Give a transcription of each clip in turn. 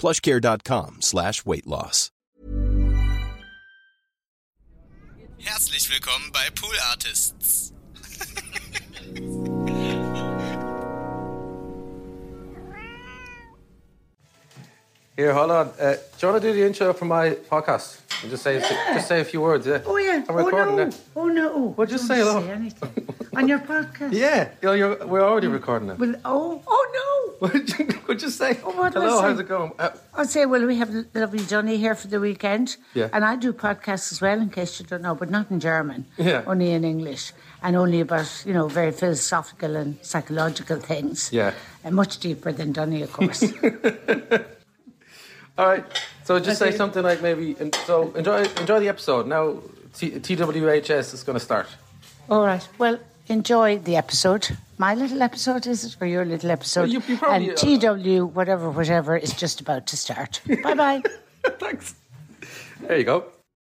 plushcare.com slash weight loss. Herzlich willkommen bei Pool Artists. Here, hold on. Uh, do you want to do the intro for my podcast? And just say just say a few words, yeah. Oh yeah. I'm oh no. Oh no. Well, just Don't say anything. On your podcast. Yeah, you're, you're, we're already recording it. Well, oh, oh we'll just say Oh, what hello. say? How's it going? Uh. I'll say, well, we have lovely Johnny here for the weekend. Yeah. And I do podcasts as well, in case you don't know, but not in German. Yeah. Only in English. And only about, you know, very philosophical and psychological things. Yeah. And much deeper than Johnny, of course. all right. So just say something like maybe. And so enjoy enjoy the episode. Now T- TWHS is going to start. All right. Well, enjoy the episode. My little episode, is it? Or your little episode? Well, you- you probably, and uh, TW, whatever, whatever, is just about to start. bye bye. Thanks. There you go.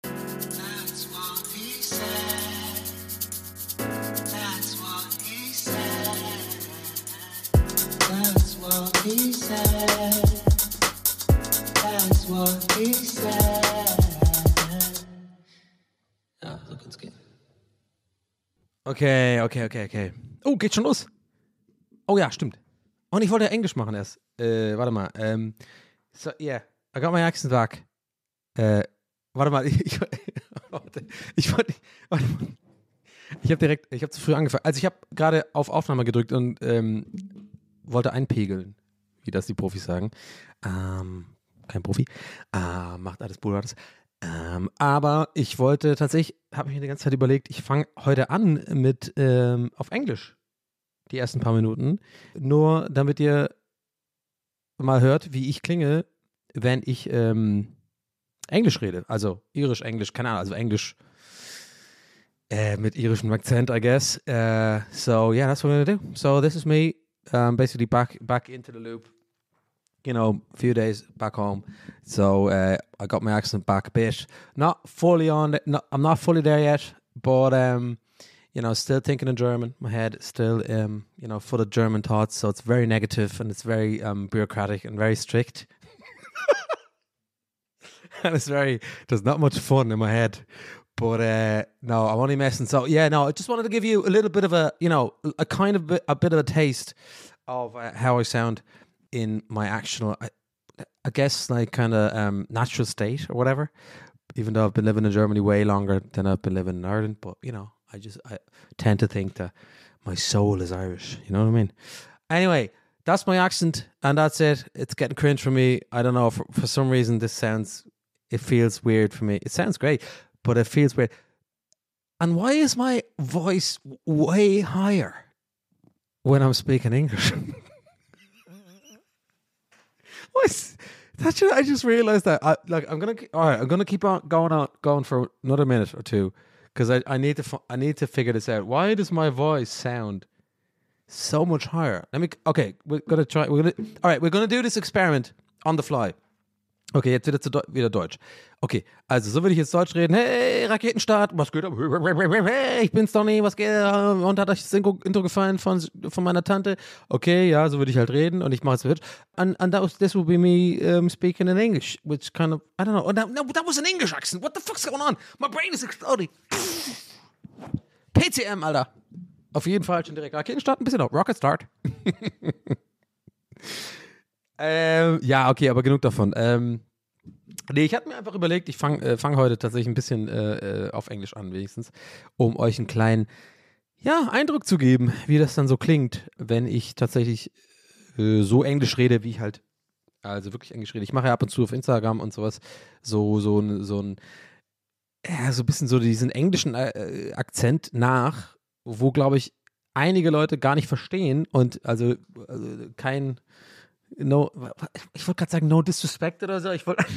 That's what he said. That's what he said. That's what he said. Okay, okay, okay, okay. Oh, geht schon los. Oh ja, stimmt. Und ich wollte ja Englisch machen erst. Äh, warte mal. Ähm, so, yeah, I got my accent back. Äh, warte mal. Ich, warte, ich wollte. Warte mal. Ich habe direkt, ich habe zu früh angefangen. Also ich habe gerade auf Aufnahme gedrückt und ähm, wollte einpegeln, wie das die Profis sagen. Ähm, kein Profi. Äh, macht alles Bullrates. Ähm, aber ich wollte tatsächlich, habe ich mir die ganze Zeit überlegt, ich fange heute an mit ähm, auf Englisch die ersten paar Minuten, nur damit ihr mal hört, wie ich klinge, wenn ich ähm, Englisch rede. Also irisch, Englisch, keine Ahnung, also Englisch äh, mit irischem Akzent, I guess. Uh, so yeah, that's what I'm gonna do. So this is me, um, basically back back into the loop. You know, a few days back home. So uh, I got my accent back a bit. Not fully on. it- No, I'm not fully there yet, but um, you know, still thinking in German. My head still um, you know, full of German thoughts. So it's very negative and it's very um bureaucratic and very strict. and it's very there's not much fun in my head. But uh, no, I'm only messing. So yeah, no, I just wanted to give you a little bit of a, you know, a kind of bit, a bit of a taste of uh, how I sound in my actual, I, I guess, like kind of um, natural state or whatever. Even though I've been living in Germany way longer than I've been living in Ireland, but you know, I just I tend to think that my soul is Irish. You know what I mean? Anyway, that's my accent, and that's it. It's getting cringe for me. I don't know for, for some reason this sounds, it feels weird for me. It sounds great, but it feels weird. And why is my voice way higher when I'm speaking English? What's that? I just realized that. I, like, I'm gonna. All right, I'm gonna keep on going on going for another minute or two because I, I need to I need to figure this out. Why does my voice sound so much higher? Let me. Okay, we're gonna try. We're gonna. All right, we're gonna do this experiment on the fly. Okay, jetzt wieder, zu Deu- wieder Deutsch. Okay, also so würde ich jetzt Deutsch reden. Hey, Raketenstart, was geht ab? Hey, ich bin's Donny, was geht? Und hat euch das Intro gefallen von, von meiner Tante? Okay, ja, so würde ich halt reden und ich mache es Deutsch. And, and that was, this will be me um, speaking in English, which kind of, I don't know. Oh, no, no, that was an English accent. What the fuck's going on? My brain is exploding. PCM, Alter. Auf jeden Fall schon direkt Raketenstart, ein bisschen noch. Rocket Start. Ähm, ja, okay, aber genug davon. Ähm, Nee, ich hatte mir einfach überlegt, ich fange äh, fang heute tatsächlich ein bisschen äh, äh, auf Englisch an, wenigstens, um euch einen kleinen ja, Eindruck zu geben, wie das dann so klingt, wenn ich tatsächlich äh, so Englisch rede, wie ich halt, also wirklich Englisch rede. Ich mache ja ab und zu auf Instagram und sowas so, so, ein- so ein, ja, so ein bisschen so diesen englischen äh, Akzent nach, wo, glaube ich, einige Leute gar nicht verstehen und also, also kein, no, ich wollte gerade sagen, no disrespect oder so, ich wollte.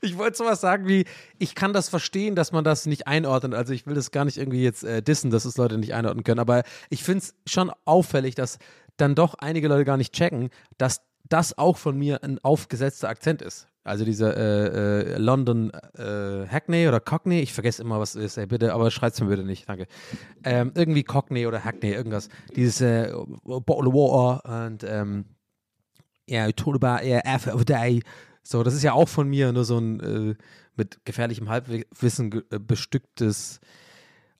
Ich wollte sowas sagen wie, ich kann das verstehen, dass man das nicht einordnet. Also ich will das gar nicht irgendwie jetzt äh, dissen, dass es Leute nicht einordnen können. Aber ich finde es schon auffällig, dass dann doch einige Leute gar nicht checken, dass das auch von mir ein aufgesetzter Akzent ist. Also dieser äh, äh, London äh, Hackney oder Cockney, ich vergesse immer, was es ist, ey, bitte, aber schreit's mir bitte nicht, danke. Ähm, irgendwie Cockney oder Hackney, irgendwas. Dieses äh, Bottle of Water und ähm, ja, you told about yeah, effort of a day. So, das ist ja auch von mir nur so ein äh, mit gefährlichem Halbwissen äh, bestücktes.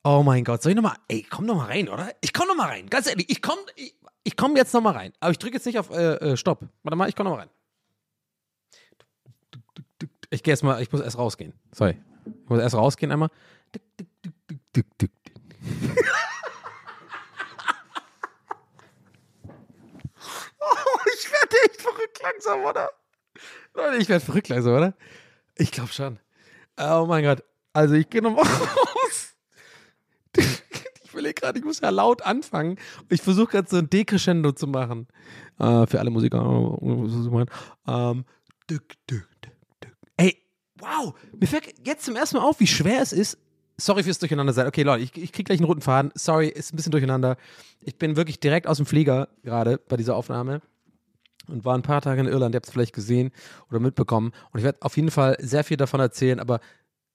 Oh mein Gott, soll ich nochmal, ey, komm noch mal rein, oder? Ich komm noch mal rein, ganz ehrlich, ich komm, ich, ich komm jetzt noch mal rein. Aber ich drücke jetzt nicht auf äh, äh, Stopp. Warte mal, ich komm noch mal rein. Ich gehe erst mal, ich muss erst rausgehen. Sorry. Ich muss erst rausgehen einmal. Oh, ich werde echt verrückt langsam, oder? Leute, ich werde verrückt langsam, oder? Ich glaube schon. Oh mein Gott. Also ich gehe nochmal raus. Ich will gerade, ich muss ja laut anfangen. Ich versuche gerade so ein Decrescendo zu machen. Äh, für alle Musiker. äh, Ähm. Ey, wow. Mir fällt jetzt zum ersten Mal auf, wie schwer es ist. Sorry fürs Durcheinander sein. Okay, Leute, ich, ich krieg gleich einen roten Faden. Sorry, ist ein bisschen durcheinander. Ich bin wirklich direkt aus dem Flieger gerade bei dieser Aufnahme und war ein paar Tage in Irland. Ihr habt es vielleicht gesehen oder mitbekommen. Und ich werde auf jeden Fall sehr viel davon erzählen, aber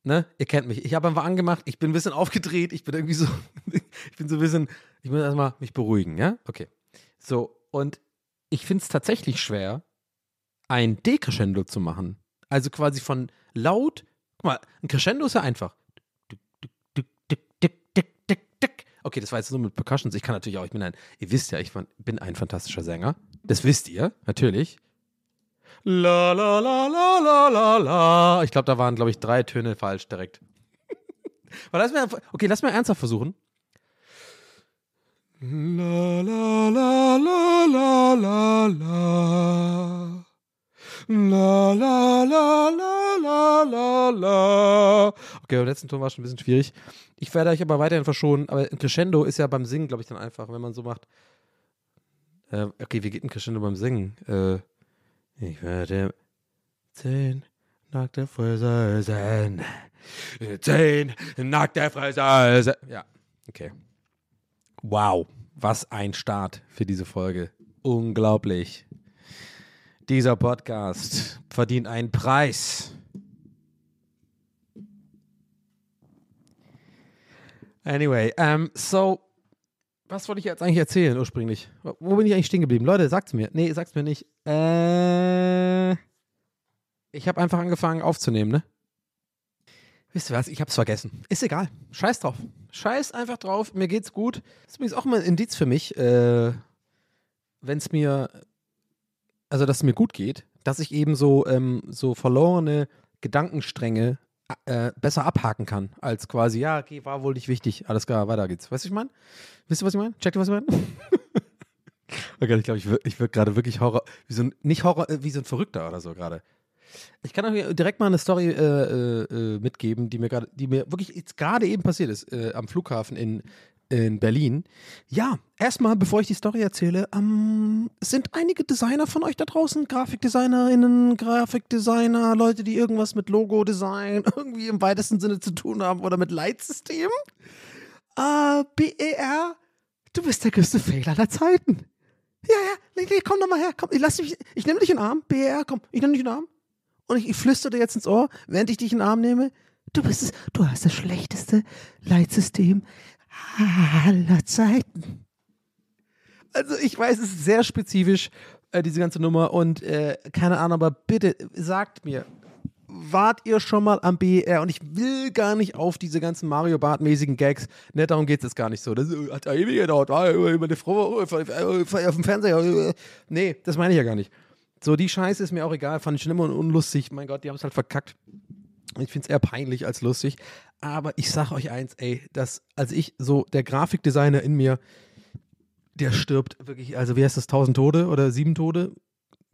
ne, ihr kennt mich. Ich habe einfach angemacht, ich bin ein bisschen aufgedreht, ich bin irgendwie so, ich bin so ein bisschen, ich muss erstmal mich beruhigen, ja? Okay. So, und ich finde es tatsächlich schwer, ein Decrescendo zu machen. Also quasi von laut, guck mal, ein Crescendo ist ja einfach. Okay, das war jetzt nur mit Percussions. Ich kann natürlich auch, ich bin ein, ihr wisst ja, ich bin ein fantastischer Sänger. Das wisst ihr, natürlich. La la la la la la la. Ich glaube, da waren, glaube ich, drei Töne falsch direkt. Aber lass mir, okay, lass mal ernsthaft versuchen. La la la la la la la. La la la la la la la. Okay, beim letzten Ton war schon ein bisschen schwierig. Ich werde euch aber weiterhin verschonen. Aber ein Crescendo ist ja beim Singen, glaube ich, dann einfach, wenn man so macht. Äh, okay, wie geht ein Crescendo beim Singen? Äh, ich werde zehn nackte sein. Zehn nackte sein. Ja, okay. Wow, was ein Start für diese Folge. Unglaublich. Dieser Podcast verdient einen Preis. Anyway, ähm, so, was wollte ich jetzt eigentlich erzählen ursprünglich? Wo bin ich eigentlich stehen geblieben? Leute, sagt's mir. Nee, sagt's mir nicht. Äh, ich habe einfach angefangen aufzunehmen, ne? Wisst ihr was? Ich hab's vergessen. Ist egal. Scheiß drauf. Scheiß einfach drauf. Mir geht's gut. Das ist übrigens auch mal ein Indiz für mich, äh, wenn es mir, also dass es mir gut geht, dass ich eben so, ähm, so verlorene Gedankenstränge äh, besser abhaken kann, als quasi, ja, okay, war wohl nicht wichtig. Alles klar, weiter geht's. Weißt du, was ich meine? Wisst ihr, was ich meine? Checkt ihr, was ich meine? okay, ich glaube, ich wirke ich wirk gerade wirklich Horror, wie so ein, nicht Horror, äh, wie so ein Verrückter oder so gerade. Ich kann euch direkt mal eine Story äh, äh, mitgeben, die mir gerade, die mir wirklich gerade eben passiert ist, äh, am Flughafen in, in Berlin. Ja, erstmal, bevor ich die Story erzähle, ähm, sind einige Designer von euch da draußen, GrafikdesignerInnen, Grafikdesigner, Leute, die irgendwas mit Logo-Design irgendwie im weitesten Sinne zu tun haben oder mit Leitsystemen? Äh, BER, du bist der größte Fehler aller Zeiten. Ja, ja, nee, nee, komm doch mal her, komm, ich lass ich nehme dich in den Arm, BER, komm, ich nehme dich in den Arm. Und ich, ich flüstere dir jetzt ins Ohr, während ich dich in den Arm nehme. Du bist es, du hast das schlechteste Leitsystem aller Zeiten. Also ich weiß, es ist sehr spezifisch, äh, diese ganze Nummer und äh, keine Ahnung, aber bitte sagt mir, wart ihr schon mal am BER? Und ich will gar nicht auf diese ganzen Mario Bart-mäßigen Gags, ne, darum geht es gar nicht so. Das äh, hat ja ewig gedauert, war über eine Frau äh, auf dem Fernseher. äh, Nee, das meine ich ja gar nicht. So, die Scheiße ist mir auch egal, fand ich schlimm und unlustig. Mein Gott, die haben es halt verkackt. Ich finde es eher peinlich als lustig. Aber ich sag euch eins, ey, dass, also ich, so der Grafikdesigner in mir, der stirbt wirklich, also wie heißt das, tausend Tode oder sieben Tode?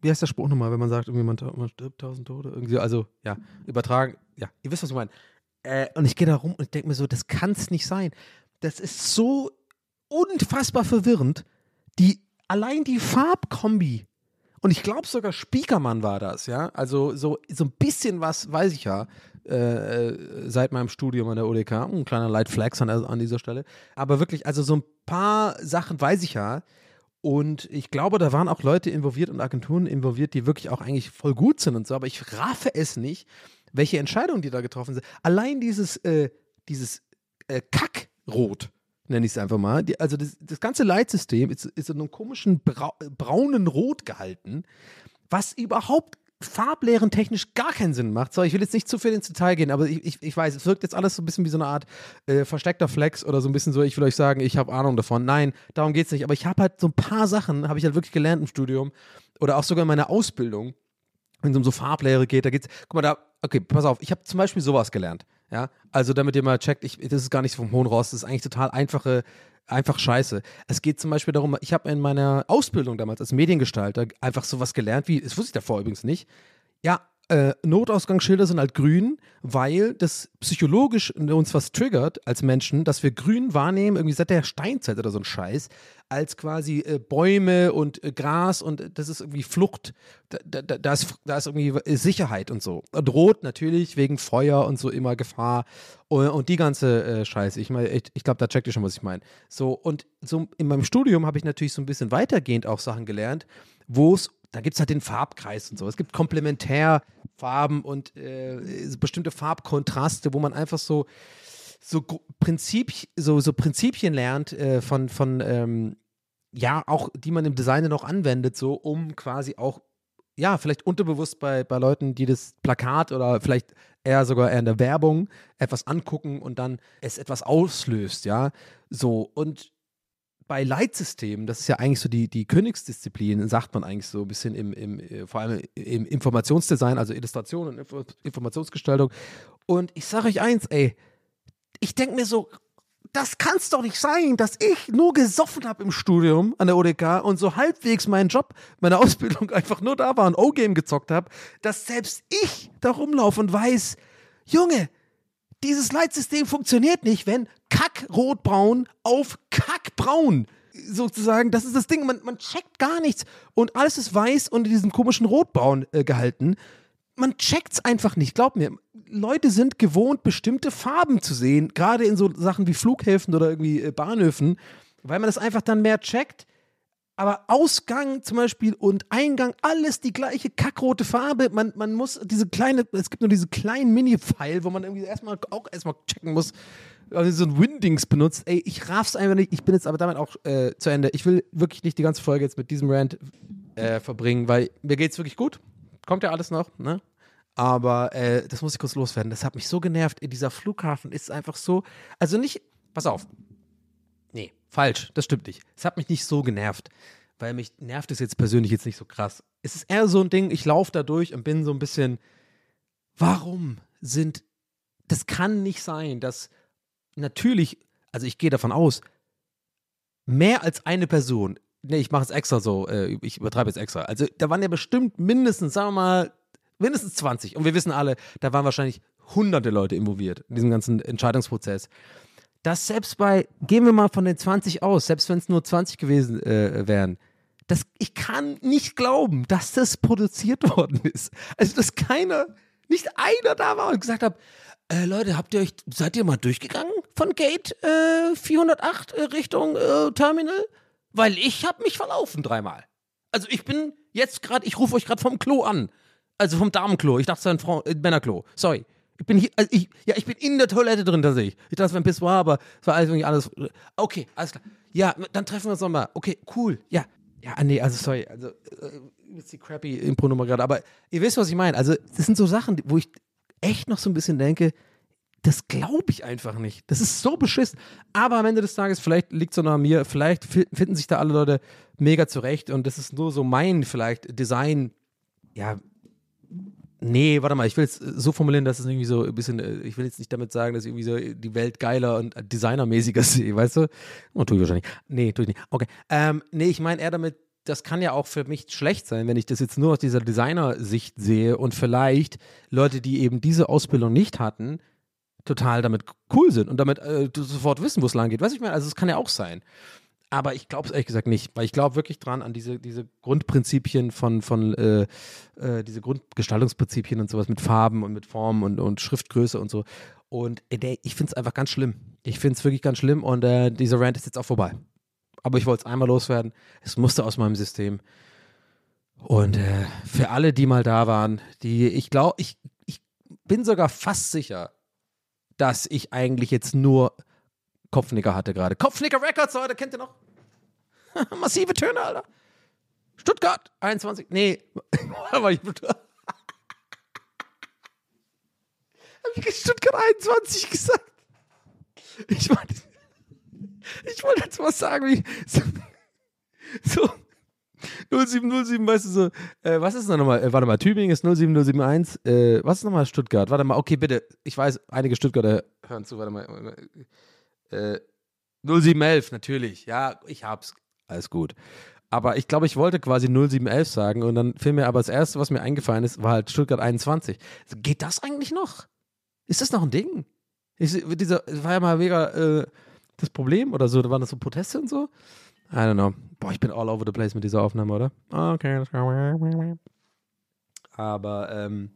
Wie heißt der Spruch nochmal, wenn man sagt, irgendwie man, man stirbt tausend Tode? Irgendwie, also, ja, übertragen, ja, ihr wisst, was ich meine. Äh, und ich gehe da rum und denke mir so, das kann es nicht sein. Das ist so unfassbar verwirrend. Die, allein die Farbkombi. Und ich glaube sogar Spiekermann war das, ja. Also so, so ein bisschen was weiß ich ja äh, seit meinem Studium an der ODK. Ein kleiner Light Flex an, an dieser Stelle. Aber wirklich, also so ein paar Sachen weiß ich ja. Und ich glaube, da waren auch Leute involviert und Agenturen involviert, die wirklich auch eigentlich voll gut sind und so. Aber ich raffe es nicht, welche Entscheidungen die da getroffen sind. Allein dieses, äh, dieses äh, Kackrot, nenne ich es einfach mal. Die, also das, das ganze Leitsystem ist, ist in einem komischen Brau braunen Rot gehalten, was überhaupt farblehren technisch gar keinen Sinn macht. So, ich will jetzt nicht zu viel ins Detail gehen, aber ich, ich, ich weiß, es wirkt jetzt alles so ein bisschen wie so eine Art äh, versteckter Flex oder so ein bisschen so, ich will euch sagen, ich habe Ahnung davon. Nein, darum geht es nicht. Aber ich habe halt so ein paar Sachen, habe ich halt wirklich gelernt im Studium oder auch sogar in meiner Ausbildung, wenn es um so Farblehre geht, da geht's, guck mal da, okay, pass auf, ich habe zum Beispiel sowas gelernt, ja, also damit ihr mal checkt, ich, das ist gar nicht vom hohen Rost, das ist eigentlich total einfache, einfach scheiße. Es geht zum Beispiel darum, ich habe in meiner Ausbildung damals als Mediengestalter einfach sowas gelernt, wie, das wusste ich davor übrigens nicht, ja, äh, Notausgangsschilder sind halt grün, weil das psychologisch uns was triggert als Menschen, dass wir grün wahrnehmen, irgendwie seit der Steinzeit oder so ein Scheiß, als quasi äh, Bäume und äh, Gras und das ist irgendwie Flucht, da, da, da, ist, da ist irgendwie Sicherheit und so. Und rot natürlich wegen Feuer und so immer Gefahr und, und die ganze äh, Scheiße. Ich meine, ich, ich glaube, da checkt ihr schon, was ich meine. So, und so in meinem Studium habe ich natürlich so ein bisschen weitergehend auch Sachen gelernt, wo es da gibt es halt den Farbkreis und so. Es gibt Komplementärfarben und äh, bestimmte Farbkontraste, wo man einfach so, so, Prinzip, so, so Prinzipien lernt äh, von, von ähm, ja, auch die man im Design noch anwendet, so um quasi auch, ja, vielleicht unterbewusst bei, bei Leuten, die das Plakat oder vielleicht eher sogar eher in der Werbung etwas angucken und dann es etwas auslöst, ja. So, und bei Leitsystemen, das ist ja eigentlich so die, die Königsdisziplin, sagt man eigentlich so ein bisschen im, im, äh, vor allem im Informationsdesign, also Illustration und Informationsgestaltung. Und ich sage euch eins, ey, ich denke mir so, das kann es doch nicht sein, dass ich nur gesoffen habe im Studium an der ODK und so halbwegs meinen Job, meine Ausbildung einfach nur da war und O-Game gezockt habe, dass selbst ich da rumlaufe und weiß, Junge, dieses Leitsystem funktioniert nicht, wenn Kackrotbraun auf Kackbraun sozusagen, das ist das Ding, man, man checkt gar nichts und alles ist weiß und in diesem komischen Rotbraun äh, gehalten. Man checkt's einfach nicht, glaub mir. Leute sind gewohnt, bestimmte Farben zu sehen, gerade in so Sachen wie Flughäfen oder irgendwie äh, Bahnhöfen, weil man das einfach dann mehr checkt. Aber Ausgang zum Beispiel und Eingang, alles die gleiche kackrote Farbe. Man, man muss diese kleine, es gibt nur diese kleinen Mini-File, wo man irgendwie erstmal auch erstmal checken muss, also so ein Windings benutzt. Ey, ich raff's einfach nicht. Ich bin jetzt aber damit auch äh, zu Ende. Ich will wirklich nicht die ganze Folge jetzt mit diesem Rant äh, verbringen, weil mir geht's wirklich gut. Kommt ja alles noch, ne? Aber äh, das muss ich kurz loswerden. Das hat mich so genervt. Dieser Flughafen ist einfach so. Also nicht. Pass auf. Nee, falsch. Das stimmt nicht. Es hat mich nicht so genervt. Weil mich nervt es jetzt persönlich jetzt nicht so krass. Es ist eher so ein Ding, ich laufe da durch und bin so ein bisschen. Warum sind. Das kann nicht sein, dass natürlich, also ich gehe davon aus, mehr als eine Person, nee, ich mache es extra so, äh, ich übertreibe es extra. Also da waren ja bestimmt mindestens, sagen wir mal, mindestens 20. Und wir wissen alle, da waren wahrscheinlich hunderte Leute involviert in diesem ganzen Entscheidungsprozess. Dass selbst bei, gehen wir mal von den 20 aus, selbst wenn es nur 20 gewesen äh, wären, das, ich kann nicht glauben, dass das produziert worden ist. Also, dass keiner, nicht einer da war und gesagt hat, äh, Leute, habt ihr euch, seid ihr mal durchgegangen von Gate äh, 408 äh, Richtung äh, Terminal? Weil ich habe mich verlaufen dreimal. Also ich bin jetzt gerade, ich rufe euch gerade vom Klo an. Also vom Damenklo. Ich dachte, es wäre ein Frau, äh, Männerklo. Sorry. Ich bin hier, also ich, ja, ich bin in der Toilette drin tatsächlich. Ich dachte, es wäre ein Pissoir, aber es war alles, alles. Okay, alles klar. Ja, dann treffen wir uns nochmal. Okay, cool. Ja. Ja, nee, also sorry. Also, äh, ist die crappy Impro-Nummer gerade. Aber ihr wisst, was ich meine. Also, das sind so Sachen, wo ich echt noch so ein bisschen denke, das glaube ich einfach nicht. Das ist so beschissen. Aber am Ende des Tages, vielleicht liegt es noch an mir, vielleicht finden sich da alle Leute mega zurecht und das ist nur so mein vielleicht Design ja, nee, warte mal, ich will es so formulieren, dass es irgendwie so ein bisschen, äh, ich will jetzt nicht damit sagen, dass ich irgendwie so die Welt geiler und designermäßiger sehe, weißt du? Oh, tue ich wahrscheinlich. Nee, tue ich nicht. Okay. Ähm, nee, ich meine eher damit, das kann ja auch für mich schlecht sein, wenn ich das jetzt nur aus dieser Designer-Sicht sehe und vielleicht Leute, die eben diese Ausbildung nicht hatten, total damit cool sind und damit äh, sofort wissen, wo es lang geht. Weißt du, ich meine, also es kann ja auch sein. Aber ich glaube es ehrlich gesagt nicht, weil ich glaube wirklich dran an diese, diese Grundprinzipien von, von äh, äh, diese Grundgestaltungsprinzipien und sowas mit Farben und mit Formen und, und Schriftgröße und so. Und äh, der, ich finde es einfach ganz schlimm. Ich finde es wirklich ganz schlimm und äh, dieser Rant ist jetzt auch vorbei. Aber ich wollte es einmal loswerden. Es musste aus meinem System. Und äh, für alle, die mal da waren, die, ich glaube, ich, ich bin sogar fast sicher, dass ich eigentlich jetzt nur Kopfnicker hatte gerade. Kopfnicker Records, Leute, kennt ihr noch? Massive Töne, Alter. Stuttgart, 21. Nee, aber ich. Hab ich Stuttgart 21 gesagt? Ich wollte. Ich wollte jetzt was sagen, wie. So. so 0707, weißt du so. Äh, was ist noch nochmal? Äh, warte mal, Tübingen ist 07071. Äh, was ist nochmal Stuttgart? Warte mal, okay, bitte. Ich weiß, einige Stuttgarter hören zu. Warte mal. Äh, 0711, natürlich. Ja, ich hab's. Alles gut. Aber ich glaube, ich wollte quasi 0711 sagen und dann fiel mir aber das Erste, was mir eingefallen ist, war halt Stuttgart 21. Geht das eigentlich noch? Ist das noch ein Ding? Ist, dieser, war ja mal mega äh, das Problem oder so. Waren das so Proteste und so. I don't know. Boah, ich bin all over the place mit dieser Aufnahme, oder? Okay, let's go. Aber ähm,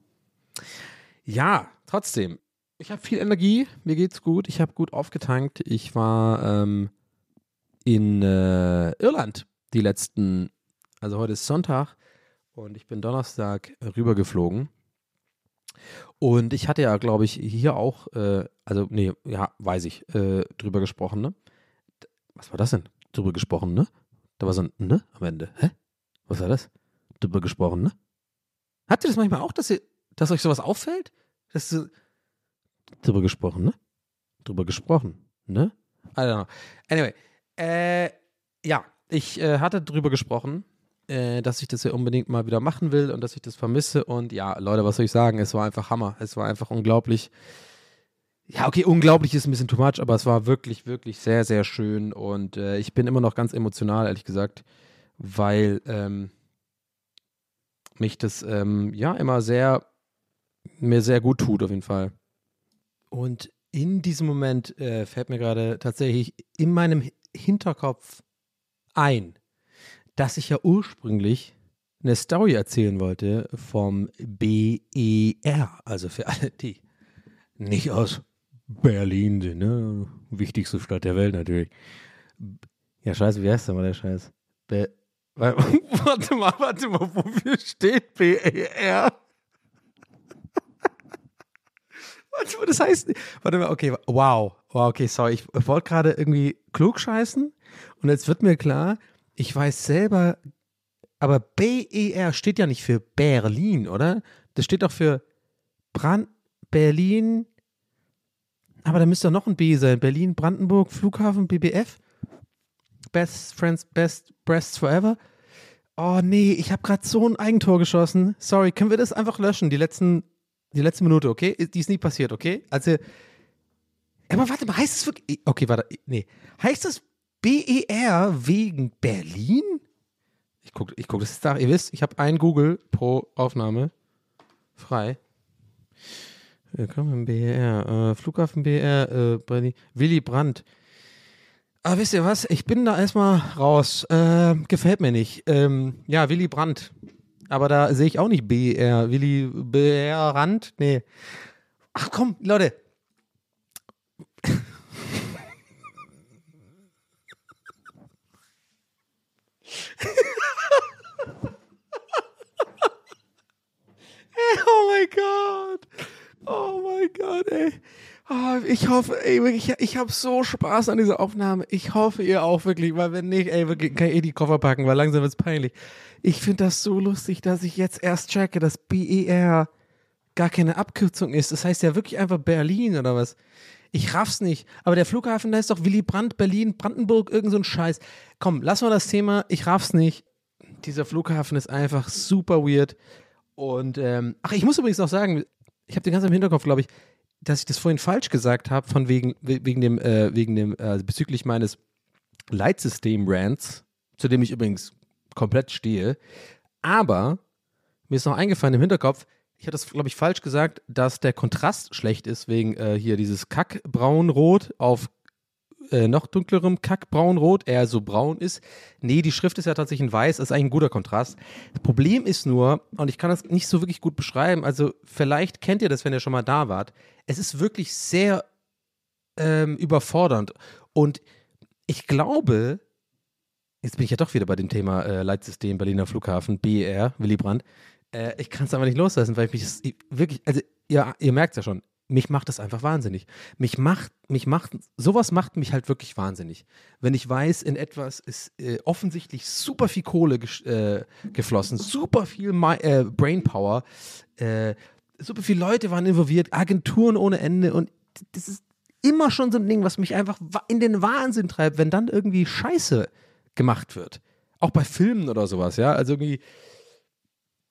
ja, trotzdem. Ich habe viel Energie, mir geht's gut, ich habe gut aufgetankt. Ich war ähm, in äh, Irland die letzten, also heute ist Sonntag und ich bin Donnerstag rübergeflogen. Und ich hatte ja, glaube ich, hier auch, äh, also, nee, ja, weiß ich, äh, drüber gesprochen, ne? Was war das denn? Drüber gesprochen, ne? Da war so ein Ne am Ende. Hä? Was war das? Drüber gesprochen, ne? Habt ihr das manchmal auch, dass, ihr, dass euch sowas auffällt? Dass du, drüber gesprochen, ne? Drüber gesprochen, ne? I don't know. Anyway, äh, ja, ich äh, hatte drüber gesprochen, äh, dass ich das ja unbedingt mal wieder machen will und dass ich das vermisse. Und ja, Leute, was soll ich sagen? Es war einfach Hammer. Es war einfach unglaublich. Ja, okay, unglaublich ist ein bisschen too much, aber es war wirklich, wirklich sehr, sehr schön. Und äh, ich bin immer noch ganz emotional, ehrlich gesagt, weil ähm, mich das ähm, ja immer sehr, mir sehr gut tut, auf jeden Fall. Und in diesem Moment äh, fällt mir gerade tatsächlich in meinem Hinterkopf ein, dass ich ja ursprünglich eine Story erzählen wollte vom BER, also für alle, die nicht aus Berlin sind, ne? Wichtigste Stadt der Welt natürlich. Ja, scheiße, wie heißt denn mal der Scheiß? Be warte mal, warte mal, wofür steht BER? Warte mal, das heißt, warte mal, okay, wow, wow, okay, sorry, ich wollte gerade irgendwie klug scheißen und jetzt wird mir klar, ich weiß selber, aber BER steht ja nicht für Berlin, oder? Das steht doch für Brand, Berlin, aber da müsste doch noch ein B sein. Berlin, Brandenburg, Flughafen, BBF. Best Friends, Best Breasts Forever. Oh nee, ich habe gerade so ein Eigentor geschossen. Sorry, können wir das einfach löschen? Die letzten die letzte Minute, okay? Die ist nie passiert, okay? Also, aber warte mal, heißt es wirklich. Okay, warte, nee. Heißt das BER wegen Berlin? Ich gucke ich guck das jetzt nach. Ihr wisst, ich habe ein Google pro Aufnahme frei. Willkommen im BER. Äh, Flughafen BER, äh, Berlin. Willy Brandt. Aber wisst ihr was? Ich bin da erstmal raus. Äh, gefällt mir nicht. Ähm, ja, Willy Brandt. Aber da sehe ich auch nicht BR. Willi BR Rand? Nee. Ach komm, Leute. oh mein Gott. Oh mein Gott, ey. Oh, ich hoffe, ey, wirklich, ich habe so Spaß an dieser Aufnahme. Ich hoffe, ihr auch wirklich, weil wenn nicht, ey, wirklich, kann ich eh die Koffer packen, weil langsam wird's peinlich. Ich finde das so lustig, dass ich jetzt erst checke, dass BER gar keine Abkürzung ist. Das heißt ja wirklich einfach Berlin oder was. Ich raff's nicht. Aber der Flughafen, da ist doch Willy Brandt, Berlin, Brandenburg, irgend so ein Scheiß. Komm, lass mal das Thema. Ich raff's nicht. Dieser Flughafen ist einfach super weird. Und, ähm, ach, ich muss übrigens noch sagen, ich habe den ganzen im Hinterkopf, glaube ich, dass ich das vorhin falsch gesagt habe, von wegen, we- wegen dem, äh, wegen dem, äh, bezüglich meines Leitsystem-Rants, zu dem ich übrigens komplett stehe. Aber mir ist noch eingefallen im Hinterkopf, ich hatte das, glaube ich, falsch gesagt, dass der Kontrast schlecht ist, wegen äh, hier dieses Kackbraunrot auf äh, noch dunklerem Kackbraunrot, eher so braun ist. Nee, die Schrift ist ja tatsächlich in weiß, ist eigentlich ein guter Kontrast. Das Problem ist nur, und ich kann das nicht so wirklich gut beschreiben, also vielleicht kennt ihr das, wenn ihr schon mal da wart, es ist wirklich sehr ähm, überfordernd. Und ich glaube, jetzt bin ich ja doch wieder bei dem Thema äh, Leitsystem Berliner Flughafen, BER, Willy Brandt. Äh, ich kann es aber nicht loslassen, weil ich mich ich- wirklich, also ihr, ihr merkt es ja schon, mich macht das einfach wahnsinnig. Mich macht, mich macht, sowas macht mich halt wirklich wahnsinnig. Wenn ich weiß, in etwas ist äh, offensichtlich super viel Kohle äh, geflossen, super viel Mi äh, Brainpower, äh, super viele Leute waren involviert, Agenturen ohne Ende und das ist immer schon so ein Ding, was mich einfach in den Wahnsinn treibt, wenn dann irgendwie Scheiße gemacht wird. Auch bei Filmen oder sowas, ja. Also irgendwie,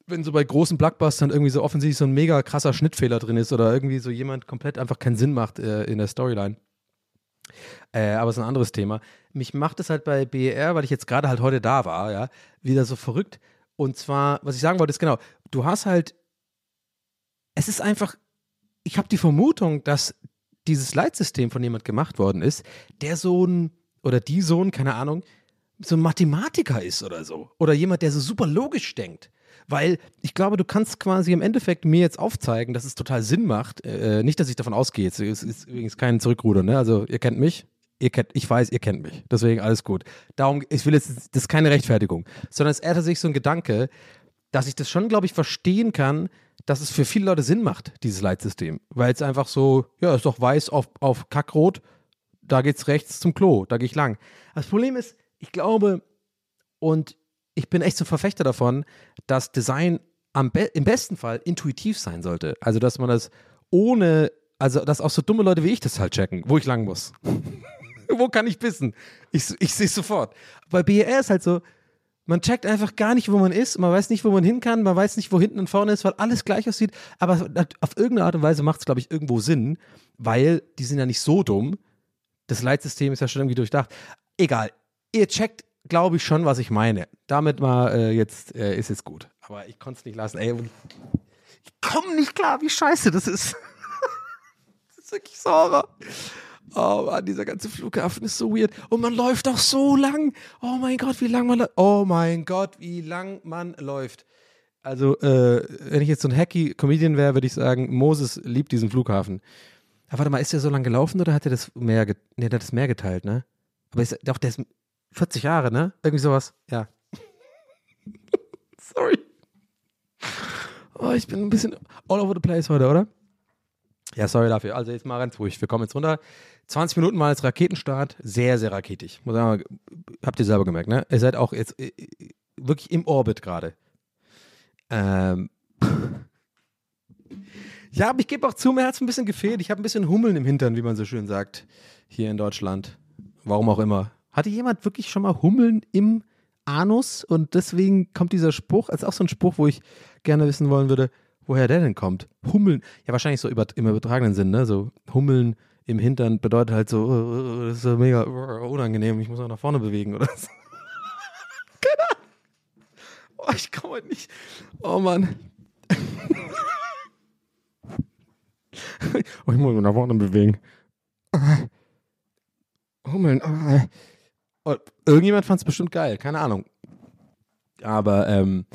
wenn so bei großen Blockbustern irgendwie so offensichtlich so ein mega krasser Schnittfehler drin ist oder irgendwie so jemand komplett einfach keinen Sinn macht äh, in der Storyline. Äh, aber es ist ein anderes Thema. Mich macht es halt bei BER, weil ich jetzt gerade halt heute da war, ja, wieder so verrückt. Und zwar, was ich sagen wollte, ist genau, du hast halt, es ist einfach, ich habe die Vermutung, dass dieses Leitsystem von jemand gemacht worden ist, der so ein, oder die Sohn, keine Ahnung, so ein Mathematiker ist oder so. Oder jemand, der so super logisch denkt. Weil ich glaube, du kannst quasi im Endeffekt mir jetzt aufzeigen, dass es total Sinn macht. Äh, nicht, dass ich davon ausgehe. Es ist, übrigens kein Zurückruder, ne? Also ihr kennt mich. Ihr kennt, ich weiß, ihr kennt mich. Deswegen alles gut. Darum, ich will jetzt, das ist keine Rechtfertigung. Sondern es eher tatsächlich so ein Gedanke, dass ich das schon, glaube ich, verstehen kann, dass es für viele Leute Sinn macht, dieses Leitsystem. Weil es einfach so, ja, ist doch weiß auf, auf Kackrot, da geht's rechts zum Klo, da gehe ich lang. Das Problem ist, ich glaube, und ich bin echt so ein Verfechter davon, dass Design be im besten Fall intuitiv sein sollte. Also, dass man das ohne, also, dass auch so dumme Leute wie ich das halt checken, wo ich lang muss. wo kann ich wissen? Ich, ich sehe es sofort. Bei BER ist halt so, man checkt einfach gar nicht, wo man ist, man weiß nicht, wo man hin kann, man weiß nicht, wo hinten und vorne ist, weil alles gleich aussieht. Aber auf irgendeine Art und Weise macht es, glaube ich, irgendwo Sinn, weil die sind ja nicht so dumm. Das Leitsystem ist ja schon irgendwie durchdacht. Egal, ihr checkt, glaube ich, schon, was ich meine. Damit mal äh, jetzt äh, ist jetzt gut. Aber ich konnte es nicht lassen. Ey, ich komme nicht klar, wie scheiße das ist. das ist wirklich so Horror. Oh Mann, dieser ganze Flughafen ist so weird. Und man läuft auch so lang. Oh mein Gott, wie lang man läuft. Oh mein Gott, wie lang man läuft. Also, äh, wenn ich jetzt so ein hacky Comedian wäre, würde ich sagen, Moses liebt diesen Flughafen. Aber warte mal, ist der so lang gelaufen oder hat er das Meer, get nee, der hat das Meer geteilt, ne? Aber ist, doch, der ist 40 Jahre, ne? Irgendwie sowas. Ja. Sorry. Oh, ich bin ein bisschen all over the place heute, oder? Ja, sorry dafür. Also jetzt mal ganz ruhig. Wir kommen jetzt runter. 20 Minuten mal als Raketenstart. Sehr, sehr raketig. Muss sagen, habt ihr selber gemerkt, ne? Ihr seid auch jetzt äh, wirklich im Orbit gerade. Ähm. Ja, aber ich gebe auch zu, mir hat es ein bisschen gefehlt. Ich habe ein bisschen Hummeln im Hintern, wie man so schön sagt, hier in Deutschland. Warum auch immer. Hatte jemand wirklich schon mal Hummeln im Anus? Und deswegen kommt dieser Spruch, als auch so ein Spruch, wo ich gerne wissen wollen würde, woher der denn kommt. Hummeln, ja wahrscheinlich so über, im übertragenen Sinn, ne? So Hummeln im Hintern bedeutet halt so, uh, das ist so mega unangenehm, ich muss auch nach vorne bewegen oder so. Oh, ich komme heute nicht. Oh Mann. oh, ich muss mich nach vorne bewegen. Hummeln. Irgendjemand fand es bestimmt geil, keine Ahnung. Aber ähm,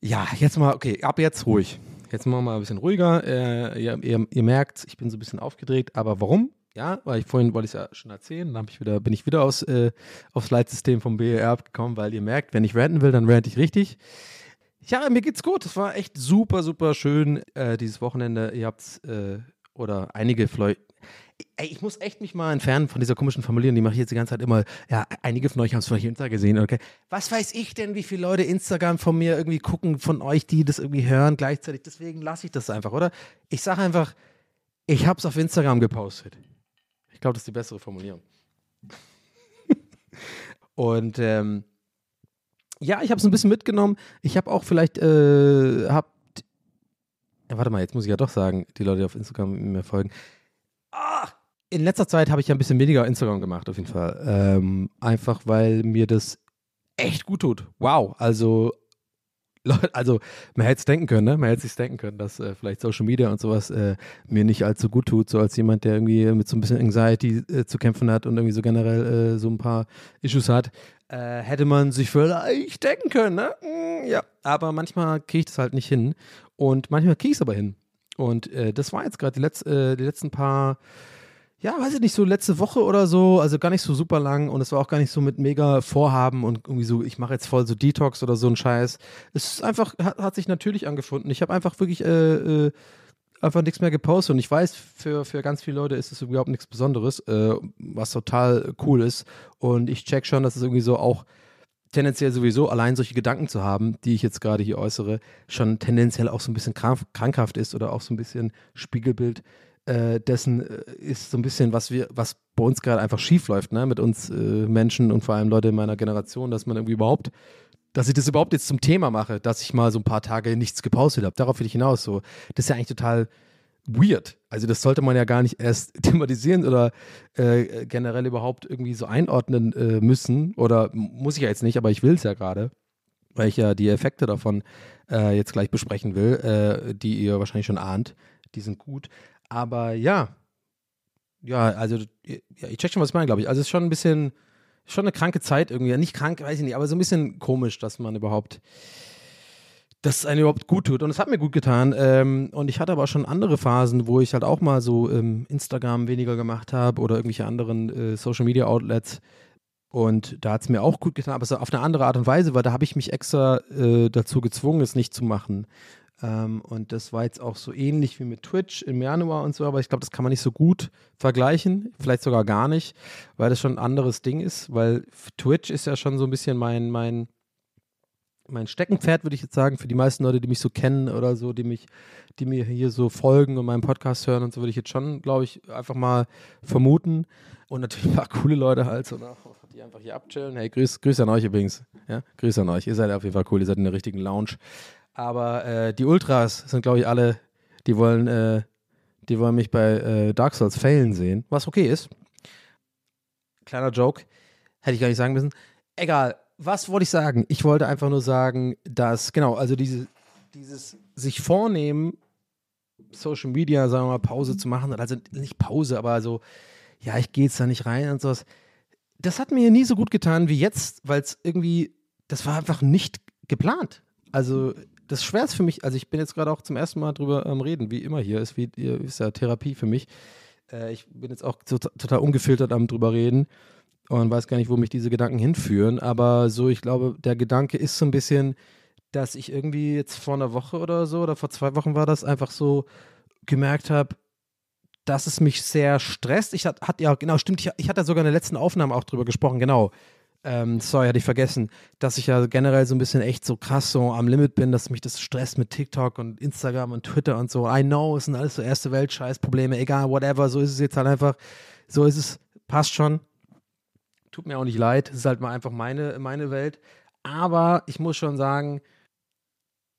ja, jetzt mal, okay, ab jetzt ruhig. Jetzt machen wir mal ein bisschen ruhiger. Äh, ihr, ihr, ihr, merkt, ich bin so ein bisschen aufgedreht, aber warum? Ja, weil ich vorhin wollte ich es ja schon erzählen, dann ich wieder, bin ich wieder aus, äh, aufs Leitsystem vom BER abgekommen, weil ihr merkt, wenn ich ranten will, dann rante ich richtig. Ja, mir geht's gut. Es war echt super, super schön äh, dieses Wochenende. Ihr habt's, äh, oder einige. Ey, ich muss echt mich mal entfernen von dieser komischen Formulierung, die mache ich jetzt die ganze Zeit immer. Ja, einige von euch haben es vielleicht Insta gesehen, okay? Was weiß ich denn, wie viele Leute Instagram von mir irgendwie gucken, von euch, die das irgendwie hören gleichzeitig. Deswegen lasse ich das einfach, oder? Ich sage einfach, ich habe es auf Instagram gepostet. Ich glaube, das ist die bessere Formulierung. Und ähm, Ja, ich habe es ein bisschen mitgenommen. Ich habe auch vielleicht, äh, hab, ja, warte mal, jetzt muss ich ja doch sagen, die Leute, die auf Instagram mir folgen. Ah, in letzter Zeit habe ich ja ein bisschen weniger Instagram gemacht, auf jeden Fall. Ähm, einfach, weil mir das echt gut tut. Wow, also Leute, also man hätte es denken können, ne? Man hätte sich denken können, dass äh, vielleicht Social Media und sowas äh, mir nicht allzu gut tut, so als jemand, der irgendwie mit so ein bisschen Anxiety äh, zu kämpfen hat und irgendwie so generell äh, so ein paar Issues hat, äh, hätte man sich vielleicht denken können, ne? Mm, ja, aber manchmal kriege ich das halt nicht hin und manchmal kriege ich es aber hin. Und äh, das war jetzt gerade die, Letz-, die letzten paar ja, weiß ich nicht, so letzte Woche oder so, also gar nicht so super lang und es war auch gar nicht so mit mega Vorhaben und irgendwie so, ich mache jetzt voll so Detox oder so ein Scheiß. Es ist einfach, hat, hat sich natürlich angefunden. Ich habe einfach wirklich äh, äh, einfach nichts mehr gepostet und ich weiß, für, für ganz viele Leute ist es überhaupt nichts Besonderes, äh, was total cool ist und ich check schon, dass es irgendwie so auch tendenziell sowieso allein solche Gedanken zu haben, die ich jetzt gerade hier äußere, schon tendenziell auch so ein bisschen krankhaft ist oder auch so ein bisschen Spiegelbild äh, dessen äh, ist so ein bisschen, was wir, was bei uns gerade einfach schief läuft, ne? mit uns äh, Menschen und vor allem Leute in meiner Generation, dass man irgendwie überhaupt, dass ich das überhaupt jetzt zum Thema mache, dass ich mal so ein paar Tage nichts gepostet habe. Darauf will ich hinaus. So, das ist ja eigentlich total weird. Also das sollte man ja gar nicht erst thematisieren oder äh, generell überhaupt irgendwie so einordnen äh, müssen. Oder muss ich ja jetzt nicht, aber ich will es ja gerade, weil ich ja die Effekte davon äh, jetzt gleich besprechen will, äh, die ihr wahrscheinlich schon ahnt. Die sind gut. Aber ja, ja, also ja, ich check schon, was ich meine, glaube ich. Also es ist schon ein bisschen, schon eine kranke Zeit irgendwie. Nicht krank, weiß ich nicht, aber so ein bisschen komisch, dass man überhaupt, dass es einem überhaupt gut tut. Und es hat mir gut getan. Ähm, und ich hatte aber auch schon andere Phasen, wo ich halt auch mal so ähm, Instagram weniger gemacht habe oder irgendwelche anderen äh, Social Media Outlets. Und da hat es mir auch gut getan, aber so auf eine andere Art und Weise, weil da habe ich mich extra äh, dazu gezwungen, es nicht zu machen. Ähm, und das war jetzt auch so ähnlich wie mit Twitch im Januar und so, aber ich glaube, das kann man nicht so gut vergleichen, vielleicht sogar gar nicht, weil das schon ein anderes Ding ist, weil Twitch ist ja schon so ein bisschen mein, mein, mein Steckenpferd, würde ich jetzt sagen, für die meisten Leute, die mich so kennen oder so, die mich, die mir hier so folgen und meinen Podcast hören und so, würde ich jetzt schon, glaube ich, einfach mal vermuten. Und natürlich ein paar coole Leute halt, so, die einfach hier abchillen. Hey, grüß, grüß an euch übrigens. Ja, grüß an euch. Ihr seid auf jeden Fall cool, ihr seid in der richtigen Lounge. Aber äh, die Ultras sind, glaube ich, alle, die wollen, äh, die wollen mich bei äh, Dark Souls failen sehen, was okay ist. Kleiner Joke, hätte ich gar nicht sagen müssen. Egal, was wollte ich sagen? Ich wollte einfach nur sagen, dass, genau, also diese, dieses sich vornehmen, Social Media, sagen wir mal, Pause zu machen, also nicht Pause, aber so, ja, ich gehe jetzt da nicht rein und sowas. Das hat mir nie so gut getan wie jetzt, weil es irgendwie, das war einfach nicht geplant. Also das Schwerste für mich, also ich bin jetzt gerade auch zum ersten Mal drüber am Reden, wie immer hier, ist, wie, ist ja Therapie für mich. Äh, ich bin jetzt auch so, total ungefiltert am drüber reden und weiß gar nicht, wo mich diese Gedanken hinführen, aber so, ich glaube, der Gedanke ist so ein bisschen, dass ich irgendwie jetzt vor einer Woche oder so, oder vor zwei Wochen war das, einfach so gemerkt habe, dass es mich sehr stresst. Ich hatte, hat, ja, genau, stimmt, ich, ich hatte sogar in der letzten Aufnahme auch drüber gesprochen, genau ähm, sorry, hatte ich vergessen, dass ich ja generell so ein bisschen echt so krass so am Limit bin, dass mich das stresst mit TikTok und Instagram und Twitter und so. I know, es sind alles so erste Welt Scheißprobleme, egal, whatever, so ist es jetzt halt einfach, so ist es, passt schon. Tut mir auch nicht leid, es ist halt mal einfach meine, meine Welt. Aber ich muss schon sagen,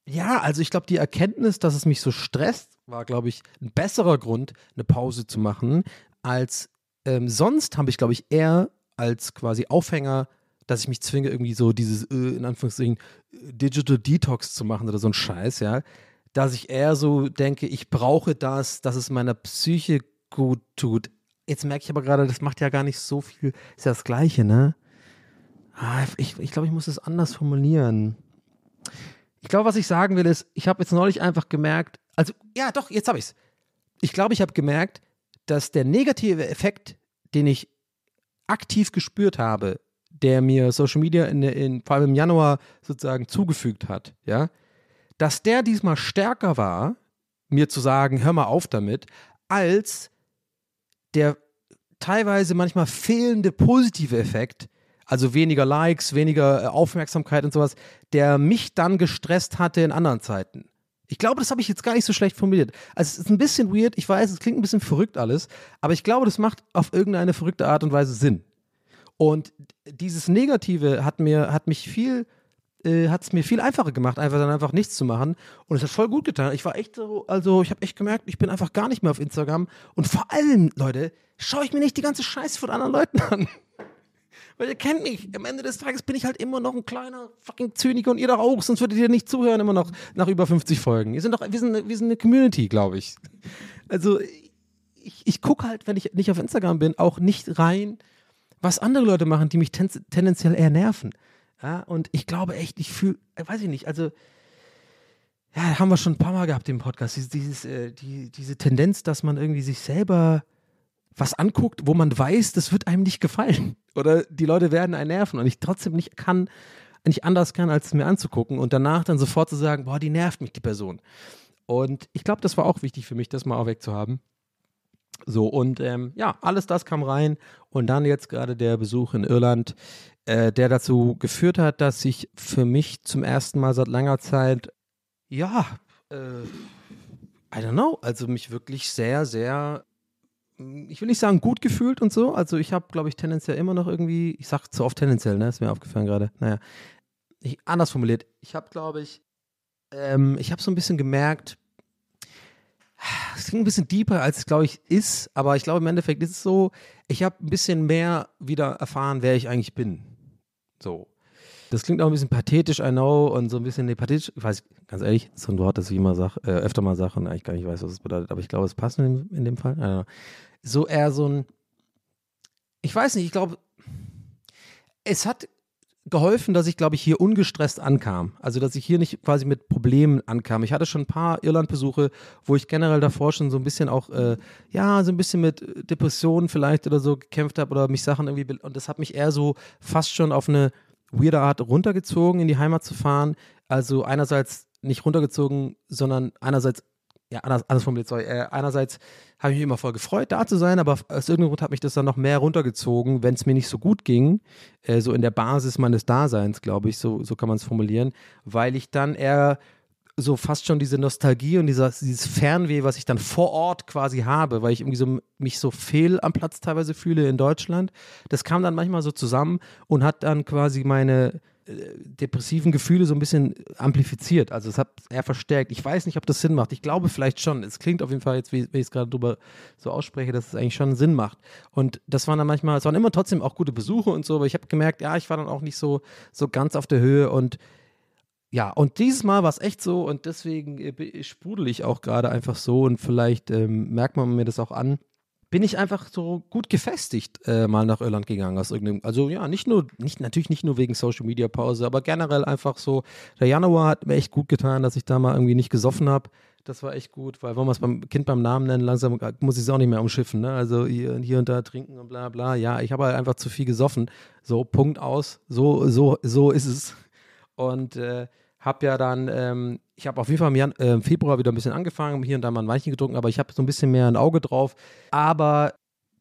ja, also ich glaube, die Erkenntnis, dass es mich so stresst, war, glaube ich, ein besserer Grund, eine Pause zu machen, als ähm, sonst habe ich, glaube ich, eher als quasi Aufhänger, dass ich mich zwinge, irgendwie so dieses, äh, in Anführungszeichen, Digital Detox zu machen oder so ein Scheiß, ja. Dass ich eher so denke, ich brauche das, dass es meiner Psyche gut tut. Jetzt merke ich aber gerade, das macht ja gar nicht so viel, ist ja das Gleiche, ne? Ah, ich, ich glaube, ich muss es anders formulieren. Ich glaube, was ich sagen will, ist, ich habe jetzt neulich einfach gemerkt, also, ja, doch, jetzt habe ich es. Ich glaube, ich habe gemerkt, dass der negative Effekt, den ich aktiv gespürt habe, der mir Social Media in, in, vor allem im Januar sozusagen zugefügt hat, ja, dass der diesmal stärker war, mir zu sagen, hör mal auf damit, als der teilweise manchmal fehlende positive Effekt, also weniger Likes, weniger äh, Aufmerksamkeit und sowas, der mich dann gestresst hatte in anderen Zeiten. Ich glaube, das habe ich jetzt gar nicht so schlecht formuliert. Also es ist ein bisschen weird, ich weiß, es klingt ein bisschen verrückt alles, aber ich glaube, das macht auf irgendeine verrückte Art und Weise Sinn. Und dieses Negative hat mir, hat mich viel äh, hat es mir viel einfacher gemacht, einfach dann einfach nichts zu machen. Und es hat voll gut getan. Ich war echt so, also ich habe echt gemerkt, ich bin einfach gar nicht mehr auf Instagram. Und vor allem, Leute, schaue ich mir nicht die ganze Scheiße von anderen Leuten an. Weil ihr kennt mich. Am Ende des Tages bin ich halt immer noch ein kleiner fucking Zyniker und ihr doch auch, sonst würdet ihr nicht zuhören immer noch nach über 50 Folgen. Wir sind doch, wir sind, wir sind eine Community, glaube ich. Also ich, ich gucke halt, wenn ich nicht auf Instagram bin, auch nicht rein, was andere Leute machen, die mich ten tendenziell eher nerven. Ja, und ich glaube echt, ich fühle, weiß ich nicht, also ja, haben wir schon ein paar Mal gehabt im Podcast, dieses, dieses, äh, die, diese Tendenz, dass man irgendwie sich selber was anguckt, wo man weiß, das wird einem nicht gefallen. Oder die Leute werden einen nerven und ich trotzdem nicht kann, nicht anders kann, als es mir anzugucken und danach dann sofort zu sagen, boah, die nervt mich, die Person. Und ich glaube, das war auch wichtig für mich, das mal auch wegzuhaben. So, und ähm, ja, alles das kam rein. Und dann jetzt gerade der Besuch in Irland, äh, der dazu geführt hat, dass ich für mich zum ersten Mal seit langer Zeit, ja, äh, I don't know, also mich wirklich sehr, sehr, ich will nicht sagen gut gefühlt und so. Also ich habe, glaube ich, tendenziell immer noch irgendwie, ich sage zu oft tendenziell, ne, ist mir aufgefallen gerade. Naja, ich, anders formuliert, ich habe, glaube ich, ähm, ich habe so ein bisschen gemerkt, es klingt ein bisschen deeper, als es, glaube ich, ist, aber ich glaube, im Endeffekt ist es so, ich habe ein bisschen mehr wieder erfahren, wer ich eigentlich bin. So. Das klingt auch ein bisschen pathetisch, I know, und so ein bisschen, nee, pathetisch, ich weiß, ganz ehrlich, so ein Wort, das ich immer sag, äh, öfter mal sage und eigentlich gar nicht weiß, was es bedeutet, aber ich glaube, es passt in dem, in dem Fall. So eher so ein, ich weiß nicht, ich glaube, es hat geholfen, dass ich, glaube ich, hier ungestresst ankam. Also, dass ich hier nicht quasi mit Problemen ankam. Ich hatte schon ein paar Irlandbesuche, wo ich generell davor schon so ein bisschen auch, äh, ja, so ein bisschen mit Depressionen vielleicht oder so gekämpft habe oder mich Sachen irgendwie, und das hat mich eher so fast schon auf eine weirde Art runtergezogen, in die Heimat zu fahren. Also einerseits nicht runtergezogen, sondern einerseits ja, anders, anders formuliert, sorry. Äh, einerseits habe ich mich immer voll gefreut, da zu sein, aber aus irgendeinem Grund hat mich das dann noch mehr runtergezogen, wenn es mir nicht so gut ging, äh, so in der Basis meines Daseins, glaube ich, so, so kann man es formulieren, weil ich dann eher so fast schon diese Nostalgie und dieser, dieses Fernweh, was ich dann vor Ort quasi habe, weil ich irgendwie so mich so fehl am Platz teilweise fühle in Deutschland. Das kam dann manchmal so zusammen und hat dann quasi meine depressiven Gefühle so ein bisschen amplifiziert. Also es hat eher verstärkt. Ich weiß nicht, ob das Sinn macht. Ich glaube vielleicht schon. Es klingt auf jeden Fall jetzt, wie, wie ich es gerade drüber so ausspreche, dass es eigentlich schon Sinn macht. Und das waren dann manchmal, es waren immer trotzdem auch gute Besuche und so, aber ich habe gemerkt, ja, ich war dann auch nicht so, so ganz auf der Höhe und ja, und dieses Mal war es echt so und deswegen äh, sprudel ich auch gerade einfach so und vielleicht ähm, merkt man mir das auch an bin ich einfach so gut gefestigt äh, mal nach Irland gegangen aus irgendeinem, also ja, nicht nur, nicht, natürlich nicht nur wegen Social Media Pause, aber generell einfach so, der Januar hat mir echt gut getan, dass ich da mal irgendwie nicht gesoffen habe. Das war echt gut, weil wollen wir es beim Kind beim Namen nennen, langsam muss ich es auch nicht mehr umschiffen, ne? Also hier, hier und da trinken und bla bla. Ja, ich habe halt einfach zu viel gesoffen. So, Punkt aus. So, so, so ist es. Und äh, habe ja dann, ähm, ich habe auf jeden Fall im Jan äh, Februar wieder ein bisschen angefangen, hier und da mal ein Weinchen getrunken, aber ich habe so ein bisschen mehr ein Auge drauf. Aber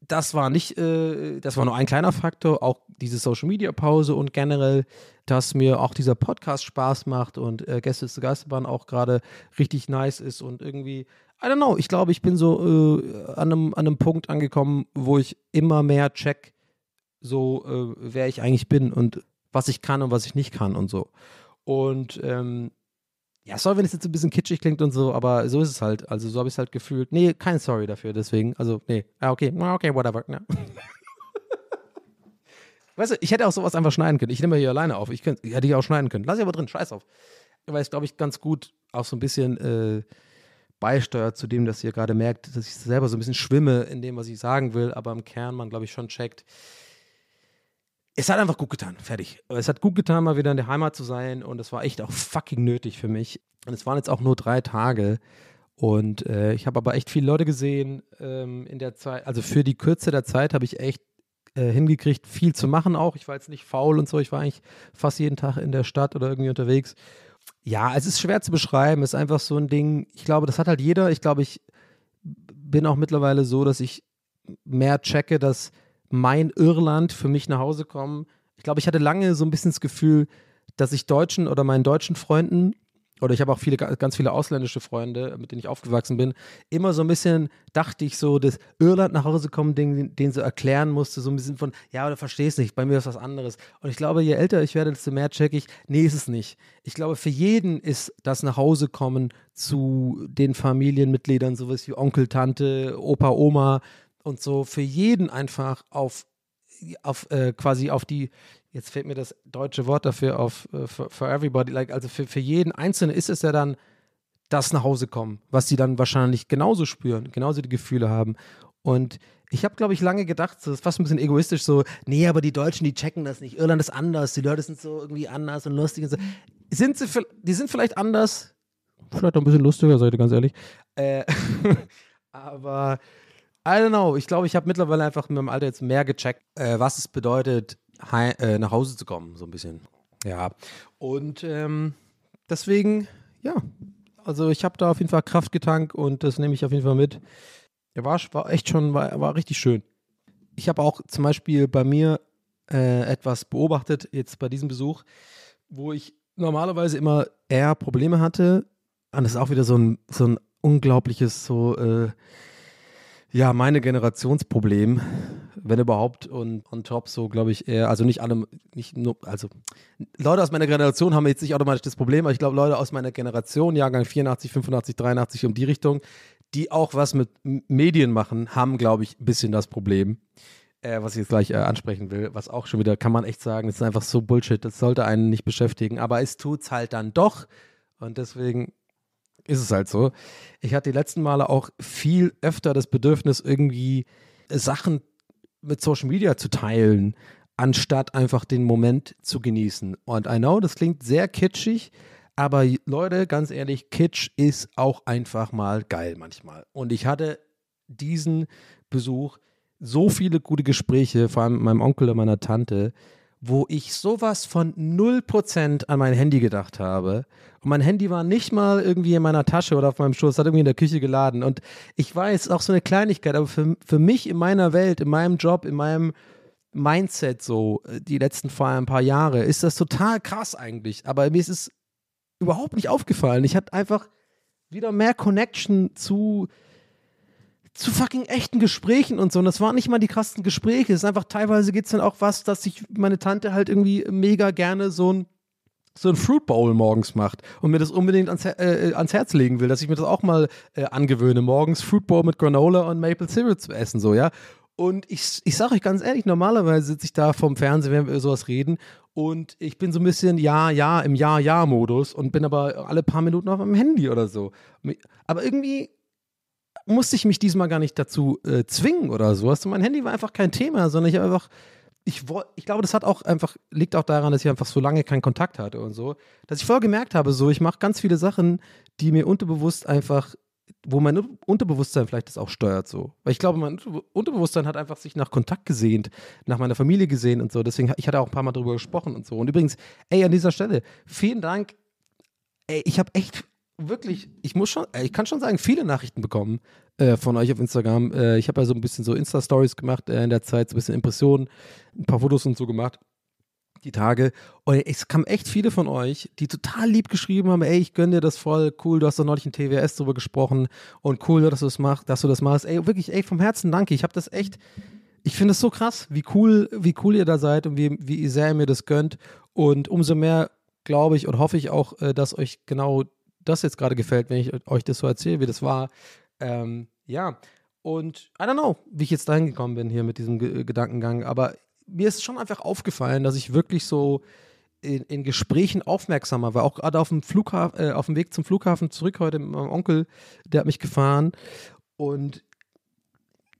das war nicht, äh, das war nur ein kleiner Faktor, auch diese Social Media Pause und generell, dass mir auch dieser Podcast Spaß macht und äh, Gäste zur Geisterbahn auch gerade richtig nice ist und irgendwie, I don't know, ich glaube, ich bin so äh, an, einem, an einem Punkt angekommen, wo ich immer mehr check, so äh, wer ich eigentlich bin und was ich kann und was ich nicht kann und so. Und ähm, ja, sorry, wenn es jetzt ein bisschen kitschig klingt und so, aber so ist es halt. Also so habe ich es halt gefühlt. Nee, kein Sorry dafür, deswegen. Also, nee. Ah, okay, ah, okay, whatever. Ja. weißt du, ich hätte auch sowas einfach schneiden können. Ich nehme hier alleine auf. Ich könnt, hätte ich auch schneiden können. Lass ich aber drin, scheiß auf. Weil es, glaube ich, ganz gut auch so ein bisschen äh, beisteuert zu dem, dass ihr gerade merkt, dass ich selber so ein bisschen schwimme in dem, was ich sagen will, aber im Kern man, glaube ich, schon checkt, es hat einfach gut getan, fertig. Es hat gut getan, mal wieder in der Heimat zu sein und es war echt auch fucking nötig für mich. Und es waren jetzt auch nur drei Tage und äh, ich habe aber echt viele Leute gesehen ähm, in der Zeit. Also für die Kürze der Zeit habe ich echt äh, hingekriegt, viel zu machen auch. Ich war jetzt nicht faul und so. Ich war eigentlich fast jeden Tag in der Stadt oder irgendwie unterwegs. Ja, es ist schwer zu beschreiben. Es ist einfach so ein Ding. Ich glaube, das hat halt jeder. Ich glaube, ich bin auch mittlerweile so, dass ich mehr checke, dass mein Irland für mich nach Hause kommen. Ich glaube, ich hatte lange so ein bisschen das Gefühl, dass ich Deutschen oder meinen deutschen Freunden oder ich habe auch viele, ganz viele ausländische Freunde, mit denen ich aufgewachsen bin, immer so ein bisschen dachte ich so, das Irland nach Hause kommen, den, den so erklären musste, so ein bisschen von, ja, du verstehst nicht, bei mir ist was anderes. Und ich glaube, je älter ich werde, desto mehr checke ich, nee, ist es nicht. Ich glaube, für jeden ist das nach Hause kommen zu den Familienmitgliedern, sowas wie Onkel, Tante, Opa, Oma und so, für jeden einfach auf, auf äh, quasi auf die jetzt fehlt mir das deutsche Wort dafür auf uh, for, for, everybody, like, also für, für jeden Einzelnen ist es ja dann das nach Hause kommen, was sie dann wahrscheinlich genauso spüren, genauso die Gefühle haben. Und ich habe, glaube ich, lange gedacht, das ist fast ein bisschen egoistisch, so, nee, aber die Deutschen, die checken das nicht. Irland ist anders, die Leute sind so irgendwie anders und lustig und so. Sind sie, die sind vielleicht anders, vielleicht auch ein bisschen lustiger, seid ihr ganz ehrlich. Äh, aber I don't know, ich glaube, ich habe mittlerweile einfach mit meinem Alter jetzt mehr gecheckt, äh, was es bedeutet, äh, nach Hause zu kommen, so ein bisschen. Ja. Und ähm, deswegen, ja, also ich habe da auf jeden Fall Kraft getankt und das nehme ich auf jeden Fall mit. Ja, war, war echt schon, war, war richtig schön. Ich habe auch zum Beispiel bei mir äh, etwas beobachtet, jetzt bei diesem Besuch, wo ich normalerweise immer eher Probleme hatte. Und das ist auch wieder so ein, so ein unglaubliches, so, äh, ja, meine Generationsproblem, wenn überhaupt. Und on top so, glaube ich, eher, also nicht alle, nicht nur, also Leute aus meiner Generation haben jetzt nicht automatisch das Problem, aber ich glaube, Leute aus meiner Generation, Jahrgang 84, 85, 83, um die Richtung, die auch was mit Medien machen, haben, glaube ich, ein bisschen das Problem. Äh, was ich jetzt gleich äh, ansprechen will, was auch schon wieder, kann man echt sagen, das ist einfach so Bullshit, das sollte einen nicht beschäftigen, aber es tut es halt dann doch. Und deswegen ist es halt so. Ich hatte die letzten Male auch viel öfter das Bedürfnis, irgendwie Sachen mit Social Media zu teilen, anstatt einfach den Moment zu genießen. Und I know, das klingt sehr kitschig, aber Leute, ganz ehrlich, Kitsch ist auch einfach mal geil manchmal. Und ich hatte diesen Besuch so viele gute Gespräche, vor allem mit meinem Onkel und meiner Tante, wo ich sowas von 0% an mein Handy gedacht habe. Und mein Handy war nicht mal irgendwie in meiner Tasche oder auf meinem Schoß, hat irgendwie in der Küche geladen. Und ich weiß, auch so eine Kleinigkeit, aber für, für mich in meiner Welt, in meinem Job, in meinem Mindset so, äh, die letzten vor ein paar Jahre, ist das total krass eigentlich. Aber mir ist es überhaupt nicht aufgefallen. Ich hatte einfach wieder mehr Connection zu zu fucking echten Gesprächen und so. Und das waren nicht mal die krassen Gespräche. Es ist einfach teilweise geht es dann auch was, dass sich meine Tante halt irgendwie mega gerne so ein so ein Fruit Bowl morgens macht und mir das unbedingt ans, äh, ans Herz legen will, dass ich mir das auch mal äh, angewöhne, morgens Fruit Bowl mit Granola und Maple Syrup zu essen, so, ja. Und ich, ich sage euch ganz ehrlich, normalerweise sitze ich da vom Fernsehen, wenn wir über sowas reden und ich bin so ein bisschen Ja, Ja im Ja-Ja-Modus und bin aber alle paar Minuten auf meinem Handy oder so. Aber irgendwie musste ich mich diesmal gar nicht dazu äh, zwingen oder so. Also mein Handy war einfach kein Thema, sondern ich habe einfach, ich, ich glaube, das hat auch einfach, liegt auch daran, dass ich einfach so lange keinen Kontakt hatte und so, dass ich vorher gemerkt habe, so, ich mache ganz viele Sachen, die mir unterbewusst einfach, wo mein Unterbewusstsein vielleicht das auch steuert, so. Weil ich glaube, mein Unterbewusstsein hat einfach sich nach Kontakt gesehnt, nach meiner Familie gesehen und so. Deswegen, ich hatte auch ein paar Mal darüber gesprochen und so. Und übrigens, ey, an dieser Stelle, vielen Dank. Ey, ich habe echt wirklich, ich muss schon, äh, ich kann schon sagen, viele Nachrichten bekommen äh, von euch auf Instagram. Äh, ich habe ja so ein bisschen so Insta-Stories gemacht äh, in der Zeit, so ein bisschen Impressionen, ein paar Fotos und so gemacht. Die Tage. Und es kamen echt viele von euch, die total lieb geschrieben haben: Ey, ich gönne dir das voll, cool, du hast doch neulich in TWS drüber gesprochen und cool, dass du das machst, dass du das machst. Ey, wirklich, ey, vom Herzen danke. Ich habe das echt, ich finde es so krass, wie cool, wie cool ihr da seid und wie, wie sehr ihr mir das gönnt. Und umso mehr glaube ich und hoffe ich auch, äh, dass euch genau das jetzt gerade gefällt, wenn ich euch das so erzähle, wie das war. Ähm, ja, und I don't know, wie ich jetzt dahin gekommen bin hier mit diesem G Gedankengang, aber mir ist schon einfach aufgefallen, dass ich wirklich so in, in Gesprächen aufmerksamer war, auch gerade auf dem Flughafen, äh, auf dem Weg zum Flughafen zurück heute mit meinem Onkel, der hat mich gefahren und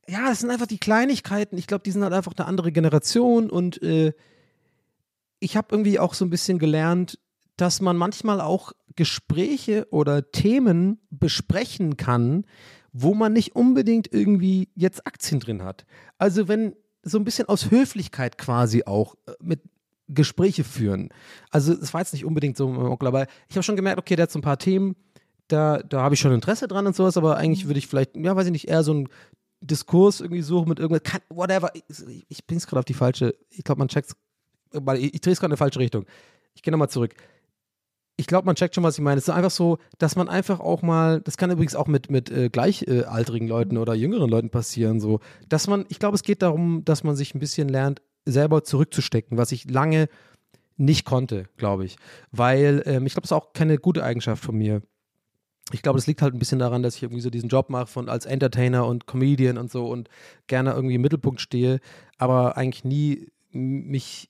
ja, es sind einfach die Kleinigkeiten. Ich glaube, die sind halt einfach eine andere Generation und äh, ich habe irgendwie auch so ein bisschen gelernt, dass man manchmal auch Gespräche oder Themen besprechen kann, wo man nicht unbedingt irgendwie jetzt Aktien drin hat. Also wenn so ein bisschen aus Höflichkeit quasi auch äh, mit Gespräche führen. Also es war jetzt nicht unbedingt so, aber ich habe schon gemerkt, okay, der hat so ein paar Themen, da, da habe ich schon Interesse dran und sowas, aber eigentlich würde ich vielleicht, ja, weiß ich nicht, eher so einen Diskurs irgendwie suchen mit irgendwas, whatever. Ich, ich bin es gerade auf die falsche, ich glaube, man checkt es, ich, ich drehe es gerade in die falsche Richtung. Ich gehe nochmal zurück ich glaube, man checkt schon, was ich meine. Es ist einfach so, dass man einfach auch mal, das kann übrigens auch mit, mit äh, gleichaltrigen Leuten oder jüngeren Leuten passieren, so, dass man, ich glaube, es geht darum, dass man sich ein bisschen lernt, selber zurückzustecken, was ich lange nicht konnte, glaube ich. Weil ähm, ich glaube, das ist auch keine gute Eigenschaft von mir. Ich glaube, das liegt halt ein bisschen daran, dass ich irgendwie so diesen Job mache von als Entertainer und Comedian und so und gerne irgendwie im Mittelpunkt stehe, aber eigentlich nie mich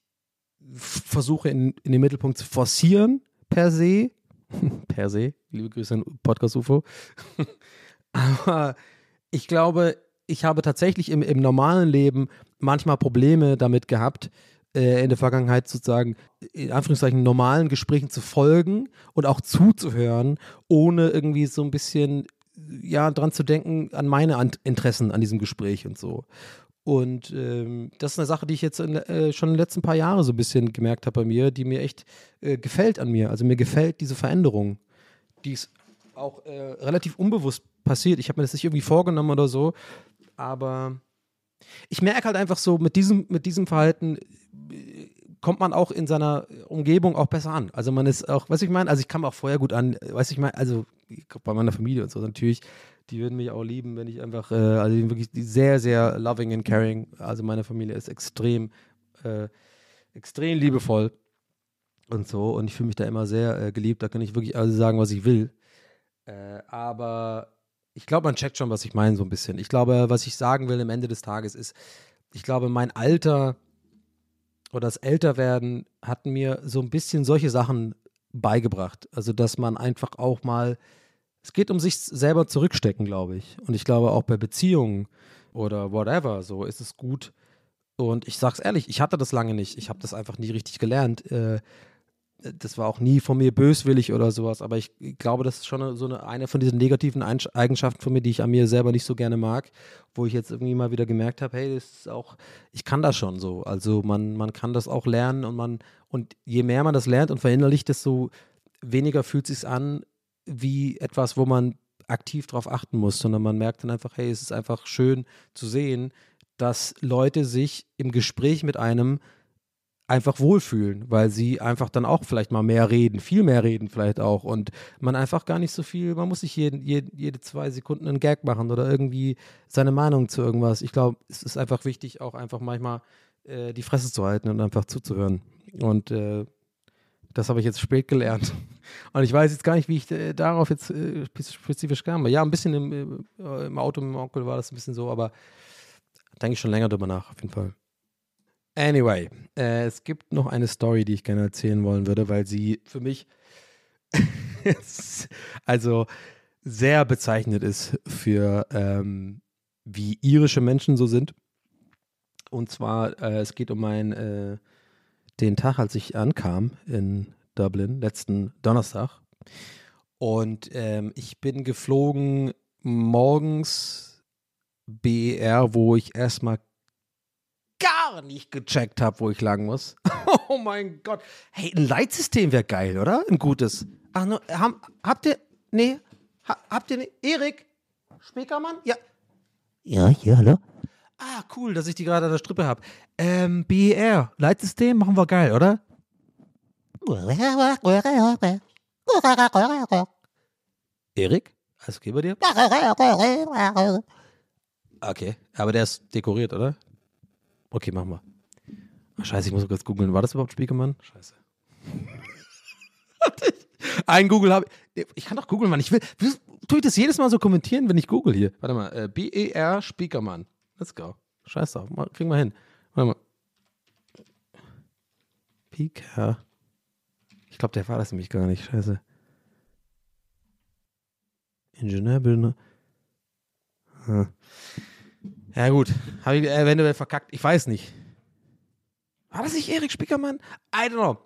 versuche in, in den Mittelpunkt zu forcieren per se. per se. Liebe Grüße an Podcast UFO. aber ich glaube, ich habe tatsächlich im, im normalen Leben manchmal Probleme damit gehabt, äh, in der Vergangenheit sozusagen in Anführungszeichen normalen Gesprächen zu folgen und auch zuzuhören, ohne irgendwie so ein bisschen ja dran zu denken an meine Interessen an diesem Gespräch und so. Und ähm, das ist eine Sache, die ich jetzt in, äh, schon in den letzten paar Jahren so ein bisschen gemerkt habe bei mir, die mir echt äh, gefällt an mir. Also mir gefällt diese Veränderung, die ist auch äh, relativ unbewusst passiert. Ich habe mir das nicht irgendwie vorgenommen oder so, aber ich merke halt einfach so, mit diesem, mit diesem Verhalten äh, kommt man auch in seiner Umgebung auch besser an. Also man ist auch, was ich meine, also ich kam auch vorher gut an, weiß ich meine, also bei meiner Familie und so natürlich, die würden mich auch lieben, wenn ich einfach, äh, also wirklich sehr, sehr loving and caring. Also meine Familie ist extrem, äh, extrem liebevoll und so und ich fühle mich da immer sehr äh, geliebt. Da kann ich wirklich also sagen, was ich will. Äh, aber ich glaube, man checkt schon, was ich meine, so ein bisschen. Ich glaube, was ich sagen will am Ende des Tages ist, ich glaube, mein Alter oder das Älterwerden hat mir so ein bisschen solche Sachen beigebracht. Also, dass man einfach auch mal, es geht um sich selber zurückstecken, glaube ich. Und ich glaube auch bei Beziehungen oder whatever, so ist es gut. Und ich sag's ehrlich, ich hatte das lange nicht. Ich habe das einfach nie richtig gelernt. Äh, das war auch nie von mir böswillig oder sowas, aber ich glaube, das ist schon so eine, eine von diesen negativen Eigenschaften von mir, die ich an mir selber nicht so gerne mag, wo ich jetzt irgendwie mal wieder gemerkt habe, hey, das ist auch, ich kann das schon so. Also man, man kann das auch lernen und man, und je mehr man das lernt und verinnerlicht, desto weniger fühlt es sich an wie etwas, wo man aktiv drauf achten muss, sondern man merkt dann einfach, hey, es ist einfach schön zu sehen, dass Leute sich im Gespräch mit einem einfach wohlfühlen, weil sie einfach dann auch vielleicht mal mehr reden, viel mehr reden vielleicht auch und man einfach gar nicht so viel, man muss sich jeden, jeden, jede zwei Sekunden einen Gag machen oder irgendwie seine Meinung zu irgendwas. Ich glaube, es ist einfach wichtig, auch einfach manchmal äh, die Fresse zu halten und einfach zuzuhören. Und äh, das habe ich jetzt spät gelernt. Und ich weiß jetzt gar nicht, wie ich äh, darauf jetzt äh, spezifisch kam. Ja, ein bisschen im, äh, im Auto mit dem Onkel war das ein bisschen so, aber denke ich schon länger drüber nach, auf jeden Fall. Anyway, es gibt noch eine Story, die ich gerne erzählen wollen würde, weil sie für mich also sehr bezeichnet ist für ähm, wie irische Menschen so sind. Und zwar, es geht um mein, äh, den Tag, als ich ankam in Dublin, letzten Donnerstag. Und ähm, ich bin geflogen morgens BER, wo ich erstmal gar nicht gecheckt habe, wo ich lang muss. Oh mein Gott. Hey, ein Leitsystem wäre geil, oder? Ein gutes. Ach, no, haben, habt ihr. Nee. Ha, habt ihr. Ne, Erik? Speakermann? Ja. Ja, hier, hallo? Ah, cool, dass ich die gerade an der Strippe habe. Ähm, BER. Leitsystem machen wir geil, oder? Erik? Alles okay bei dir? Okay, aber der ist dekoriert, oder? Okay, machen wir. Ach, scheiße, ich muss kurz googeln. War das überhaupt Spiegelmann? Scheiße. Ein Google habe ich. Ich kann doch googeln, Mann. Ich will. Tue ich das jedes Mal so kommentieren, wenn ich google hier? Warte mal. Äh, B-E-R Spiekermann. Let's go. Scheiß drauf. Mal, kriegen wir hin. Warte mal. Pika. Ich glaube, der war das nämlich gar nicht. Scheiße. Ingenieurbildner. Hm. Ja, gut. Habe ich eventuell verkackt. Ich weiß nicht. War das nicht Erik Spickermann? I don't know.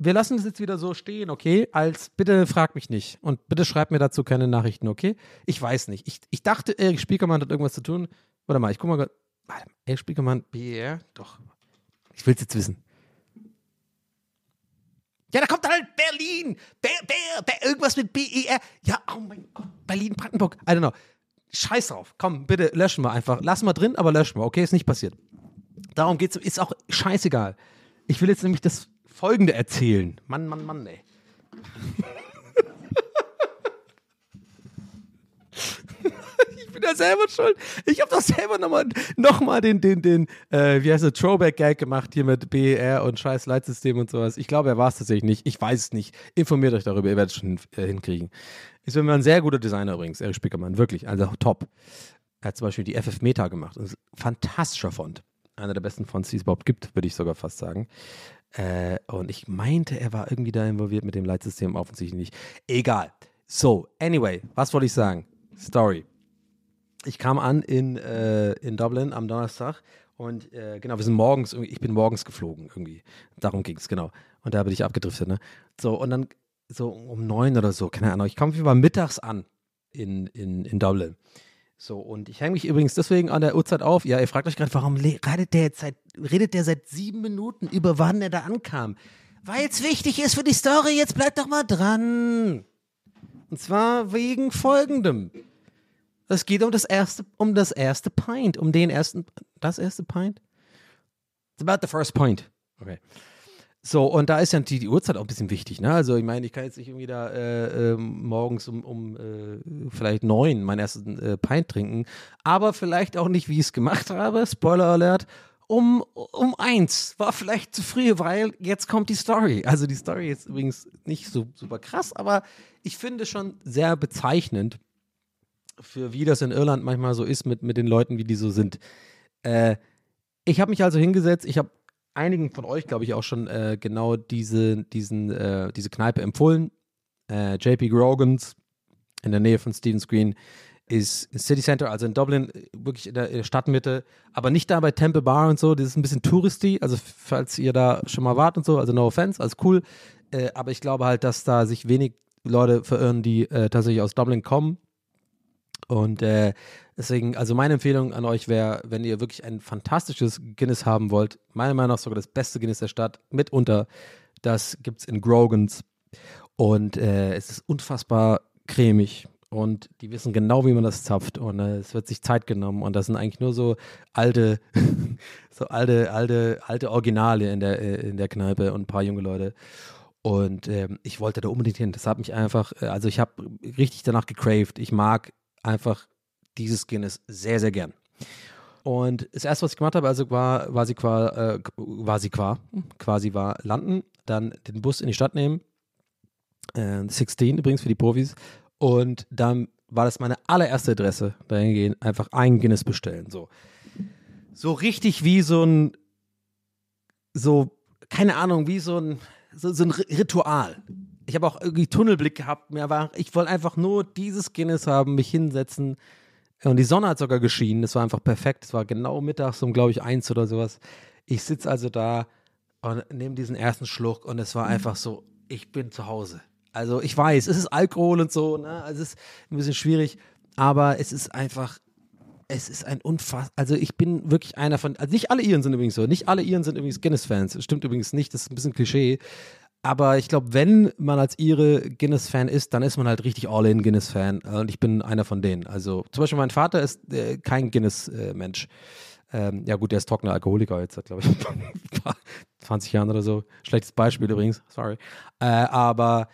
Wir lassen es jetzt wieder so stehen, okay? Als bitte frag mich nicht. Und bitte schreib mir dazu keine Nachrichten, okay? Ich weiß nicht. Ich, ich dachte, Erik Spiekermann hat irgendwas zu tun. Warte mal, ich guck mal. Warte mal, Erik Spiekermann, BER? Doch. Ich will es jetzt wissen. Ja, da kommt dann halt Berlin. Ber, Ber, Ber, irgendwas mit BER. Ja, oh mein Gott. Berlin, Brandenburg. I don't know. Scheiß drauf. Komm, bitte löschen wir einfach. Lassen wir drin, aber löschen wir. Okay, ist nicht passiert. Darum geht's. Ist auch scheißegal. Ich will jetzt nämlich das Folgende erzählen. Mann, Mann, Mann, ey. Bin ja selber schuld. Ich habe doch selber nochmal noch mal den, den, den, äh, wie heißt es, Throwback-Gag gemacht hier mit BER und scheiß Leitsystem und sowas. Ich glaube, er war es tatsächlich nicht. Ich weiß es nicht. Informiert euch darüber, ihr werdet es schon äh, hinkriegen. Ist immer ein sehr guter Designer übrigens, Erich Spickermann, wirklich, also top. Er hat zum Beispiel die FF Meta gemacht. Das ein fantastischer Font. Einer der besten Fonts, die es überhaupt gibt, würde ich sogar fast sagen. Äh, und ich meinte, er war irgendwie da involviert mit dem Leitsystem, offensichtlich nicht. Egal. So, anyway, was wollte ich sagen? Story. Ich kam an in, äh, in Dublin am Donnerstag und äh, genau, wir sind morgens, ich bin morgens geflogen irgendwie. Darum ging es, genau. Und da bin ich abgedriftet, ne? So, und dann so um neun oder so, keine Ahnung. Ich komme über mittags an in, in, in Dublin. So, und ich hänge mich übrigens deswegen an der Uhrzeit auf. Ja, ihr fragt euch gerade, warum redet der jetzt seit, redet der seit sieben Minuten über wann er da ankam? Weil es wichtig ist für die Story, jetzt bleibt doch mal dran. Und zwar wegen folgendem. Es geht um das erste, um das erste Pint, um den ersten, das erste Pint? It's about the first point. Okay. So, und da ist ja die, die Uhrzeit auch ein bisschen wichtig, ne? Also ich meine, ich kann jetzt nicht irgendwie da äh, ähm, morgens um, um äh, vielleicht neun meinen ersten äh, Pint trinken, aber vielleicht auch nicht, wie ich es gemacht habe, Spoiler Alert, um, um eins. War vielleicht zu früh, weil jetzt kommt die Story. Also die Story ist übrigens nicht so super krass, aber ich finde schon sehr bezeichnend für wie das in Irland manchmal so ist mit, mit den Leuten, wie die so sind. Äh, ich habe mich also hingesetzt, ich habe einigen von euch, glaube ich, auch schon äh, genau diese, diesen, äh, diese Kneipe empfohlen. Äh, JP Grogans in der Nähe von Stevens Green ist City Center, also in Dublin, äh, wirklich in der, Stadtmitte, aber nicht da bei Temple Bar und so, das ist ein bisschen touristy, also falls ihr da schon mal wart und so, also no offense, alles cool, äh, aber ich glaube halt, dass da sich wenig Leute verirren, die tatsächlich aus Dublin kommen und äh, deswegen, also meine Empfehlung an euch wäre, wenn ihr wirklich ein fantastisches Guinness haben wollt, meiner Meinung nach sogar das beste Guinness der Stadt, mitunter, das gibt es in Grogans. Und äh, es ist unfassbar cremig. Und die wissen genau, wie man das zapft. Und äh, es wird sich Zeit genommen. Und das sind eigentlich nur so alte, so alte, alte, alte Originale in der, äh, in der Kneipe und ein paar junge Leute. Und ähm, ich wollte da unbedingt hin. Das hat mich einfach, äh, also ich habe richtig danach gecraved. Ich mag einfach dieses Guinness sehr, sehr gern. Und das erste, was ich gemacht habe, also war, sie quasi, äh, sie qua, quasi war landen, dann den Bus in die Stadt nehmen, äh, 16 übrigens für die Profis, und dann war das meine allererste Adresse, da hingehen, einfach ein Guinness bestellen, so. So richtig wie so ein, so, keine Ahnung, wie so ein, so, so ein Ritual. Ich habe auch irgendwie Tunnelblick gehabt, mir war, ich wollte einfach nur dieses Guinness haben, mich hinsetzen, und die Sonne hat sogar geschienen. Das war einfach perfekt. Es war genau mittags um, glaube ich, eins oder sowas. Ich sitze also da und nehme diesen ersten Schluck und es war einfach so, ich bin zu Hause. Also ich weiß, es ist Alkohol und so, ne? Also es ist ein bisschen schwierig, aber es ist einfach, es ist ein unfass. Also ich bin wirklich einer von, also nicht alle Iren sind übrigens so, nicht alle Iren sind übrigens Guinness-Fans. Das stimmt übrigens nicht, das ist ein bisschen Klischee. Aber ich glaube, wenn man als Ire Guinness-Fan ist, dann ist man halt richtig all-in Guinness-Fan. Und ich bin einer von denen. Also zum Beispiel mein Vater ist äh, kein Guinness-Mensch. Ähm, ja gut, der ist trockener Alkoholiker jetzt glaube ich, ein paar 20 Jahren oder so. Schlechtes Beispiel übrigens, sorry. Äh, aber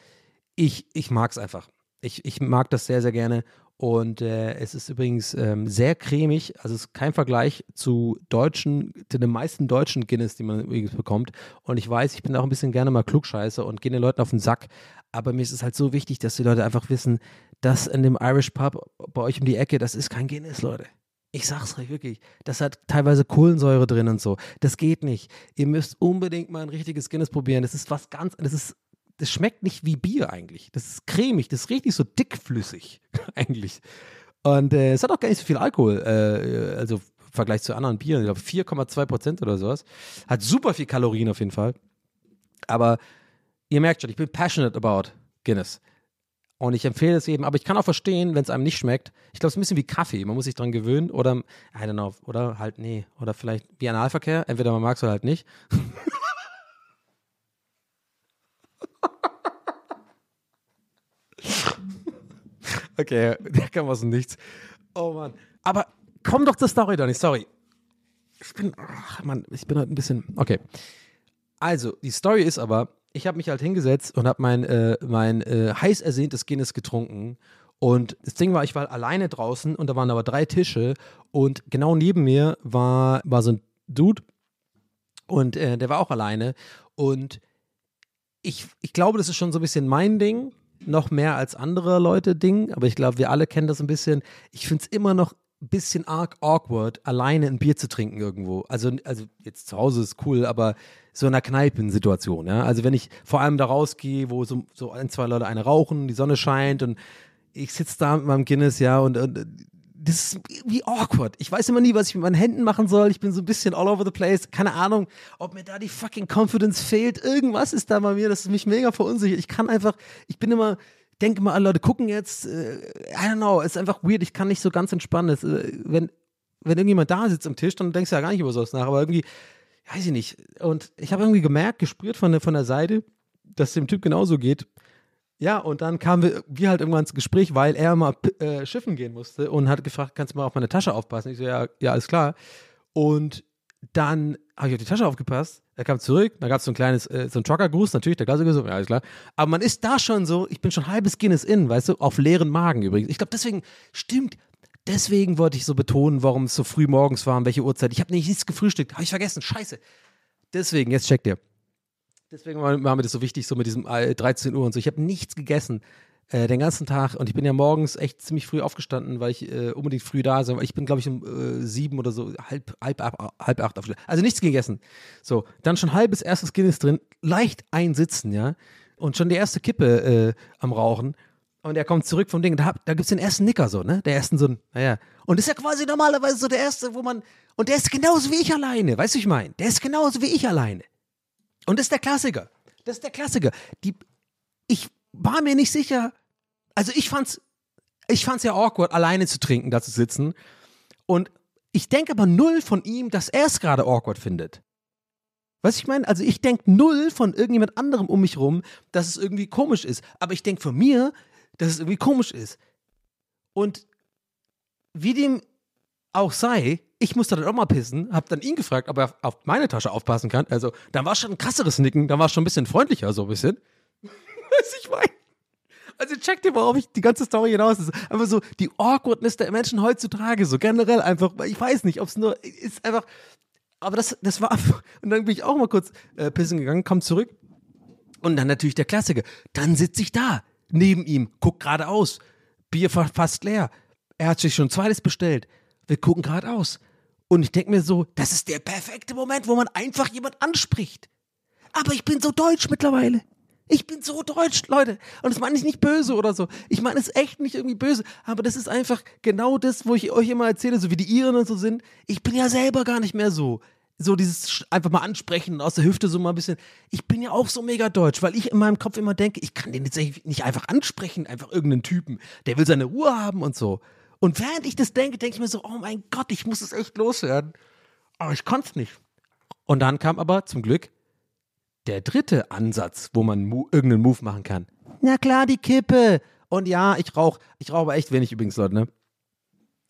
ich, ich mag es einfach. Ich, ich mag das sehr, sehr gerne. Und äh, es ist übrigens ähm, sehr cremig. Also es ist kein Vergleich zu deutschen, zu den meisten deutschen Guinness, die man übrigens bekommt. Und ich weiß, ich bin auch ein bisschen gerne mal Klugscheiße und gehe den Leuten auf den Sack. Aber mir ist es halt so wichtig, dass die Leute einfach wissen, dass in dem Irish Pub bei euch um die Ecke, das ist kein Guinness, Leute. Ich sag's euch wirklich. Das hat teilweise Kohlensäure drin und so. Das geht nicht. Ihr müsst unbedingt mal ein richtiges Guinness probieren. Das ist was ganz, das ist das schmeckt nicht wie Bier eigentlich. Das ist cremig, das ist richtig so dickflüssig eigentlich. Und äh, es hat auch gar nicht so viel Alkohol, äh, also im Vergleich zu anderen Bieren. Ich glaube 4,2 Prozent oder sowas. Hat super viel Kalorien auf jeden Fall. Aber ihr merkt schon, ich bin passionate about Guinness. Und ich empfehle es eben, aber ich kann auch verstehen, wenn es einem nicht schmeckt. Ich glaube, es ist ein bisschen wie Kaffee. Man muss sich dran gewöhnen oder, I don't know, oder halt, nee. Oder vielleicht wie Analverkehr. Entweder man mag es oder halt nicht. Okay, der kam aus dem Nichts. Oh Mann. Aber komm doch zur Story, Donny, sorry. Ich bin, ach Mann, ich bin halt ein bisschen, okay. Also, die Story ist aber, ich habe mich halt hingesetzt und habe mein, äh, mein äh, heiß ersehntes Guinness getrunken. Und das Ding war, ich war alleine draußen und da waren aber drei Tische und genau neben mir war, war so ein Dude und äh, der war auch alleine. Und ich, ich glaube, das ist schon so ein bisschen mein Ding, noch mehr als andere Leute Ding, aber ich glaube, wir alle kennen das ein bisschen. Ich finde es immer noch ein bisschen arg awkward, alleine ein Bier zu trinken irgendwo. Also, also jetzt zu Hause ist cool, aber so in einer Kneipensituation, ja. Also wenn ich vor allem da rausgehe, wo so, so ein, zwei Leute eine rauchen, die Sonne scheint und ich sitze da mit meinem Guinness, ja, und, und das ist wie awkward. Ich weiß immer nie, was ich mit meinen Händen machen soll. Ich bin so ein bisschen all over the place. Keine Ahnung, ob mir da die fucking Confidence fehlt. Irgendwas ist da bei mir, das ist mich mega verunsichert. Ich kann einfach, ich bin immer, denke mal, alle Leute gucken jetzt. Äh, I don't know, es ist einfach weird. Ich kann nicht so ganz entspannen. Es, äh, wenn, wenn irgendjemand da sitzt am Tisch, dann denkst du ja gar nicht über sowas nach. Aber irgendwie, weiß ich nicht. Und ich habe irgendwie gemerkt, gespürt von der, von der Seite, dass dem Typ genauso geht. Ja, und dann kamen wir, wir halt irgendwann ins Gespräch, weil er mal äh, schiffen gehen musste und hat gefragt, kannst du mal auf meine Tasche aufpassen? Ich so, ja, ja, alles klar. Und dann habe ich auf die Tasche aufgepasst. Er kam zurück, da gab es so ein kleines, äh, so ein Trucker-Gruß, natürlich, der Klassiker so, ja, alles klar. Aber man ist da schon so, ich bin schon halbes Guinness in, weißt du, auf leeren Magen übrigens. Ich glaube, deswegen, stimmt, deswegen wollte ich so betonen, warum es so früh morgens war und welche Uhrzeit. Ich habe nichts gefrühstückt, habe ich vergessen, scheiße. Deswegen, jetzt checkt ihr. Deswegen war, mir das so wichtig, so mit diesem äh, 13 Uhr und so. Ich habe nichts gegessen äh, den ganzen Tag und ich bin ja morgens echt ziemlich früh aufgestanden, weil ich äh, unbedingt früh da sein Ich bin, glaube ich, um äh, sieben oder so, halb, halb, halb acht aufgestanden. Also nichts gegessen. So, dann schon halbes erstes Guinness drin, leicht einsitzen, ja. Und schon die erste Kippe äh, am Rauchen. Und er kommt zurück vom Ding. Da, da gibt es den ersten Nicker so, ne? Der ersten so naja. Und das ist ja quasi normalerweise so der erste, wo man. Und der ist genauso wie ich alleine, weißt du, ich meine? Der ist genauso wie ich alleine. Und das ist der Klassiker. Das ist der Klassiker. Die, ich war mir nicht sicher. Also ich fand's, ich fand's ja awkward, alleine zu trinken, da zu sitzen. Und ich denke aber null von ihm, dass er es gerade awkward findet. Du, ich meine? Also ich denke null von irgendjemand anderem um mich rum, dass es irgendwie komisch ist. Aber ich denke von mir, dass es irgendwie komisch ist. Und wie dem auch sei, ich musste dann auch mal pissen, hab dann ihn gefragt, ob er auf meine Tasche aufpassen kann. Also, da war schon ein krasseres Nicken, da war schon ein bisschen freundlicher, so ein bisschen. Weiß ich meine. Also checkt ihr, worauf ich die ganze Story hinaus ist. Einfach so die Awkwardness der Menschen heutzutage, so generell einfach, ich weiß nicht, ob es nur ist einfach. Aber das, das war. Und dann bin ich auch mal kurz äh, pissen gegangen, komm zurück. Und dann natürlich der Klassiker. Dann sitze ich da, neben ihm, guck geradeaus. Bier fast leer. Er hat sich schon zweites bestellt. Wir gucken geradeaus. Und ich denke mir so, das ist der perfekte Moment, wo man einfach jemand anspricht. Aber ich bin so deutsch mittlerweile. Ich bin so deutsch, Leute. Und das meine ich nicht böse oder so. Ich meine es echt nicht irgendwie böse. Aber das ist einfach genau das, wo ich euch immer erzähle, so wie die Iren und so sind. Ich bin ja selber gar nicht mehr so. So dieses einfach mal ansprechen aus der Hüfte so mal ein bisschen. Ich bin ja auch so mega deutsch, weil ich in meinem Kopf immer denke, ich kann den jetzt nicht einfach ansprechen, einfach irgendeinen Typen. Der will seine Ruhe haben und so. Und während ich das denke, denke ich mir so, oh mein Gott, ich muss es echt loswerden. Aber ich konnte es nicht. Und dann kam aber zum Glück der dritte Ansatz, wo man mo irgendeinen Move machen kann. Na klar, die Kippe. Und ja, ich rauche. Ich rauche aber echt wenig übrigens, Leute, ne?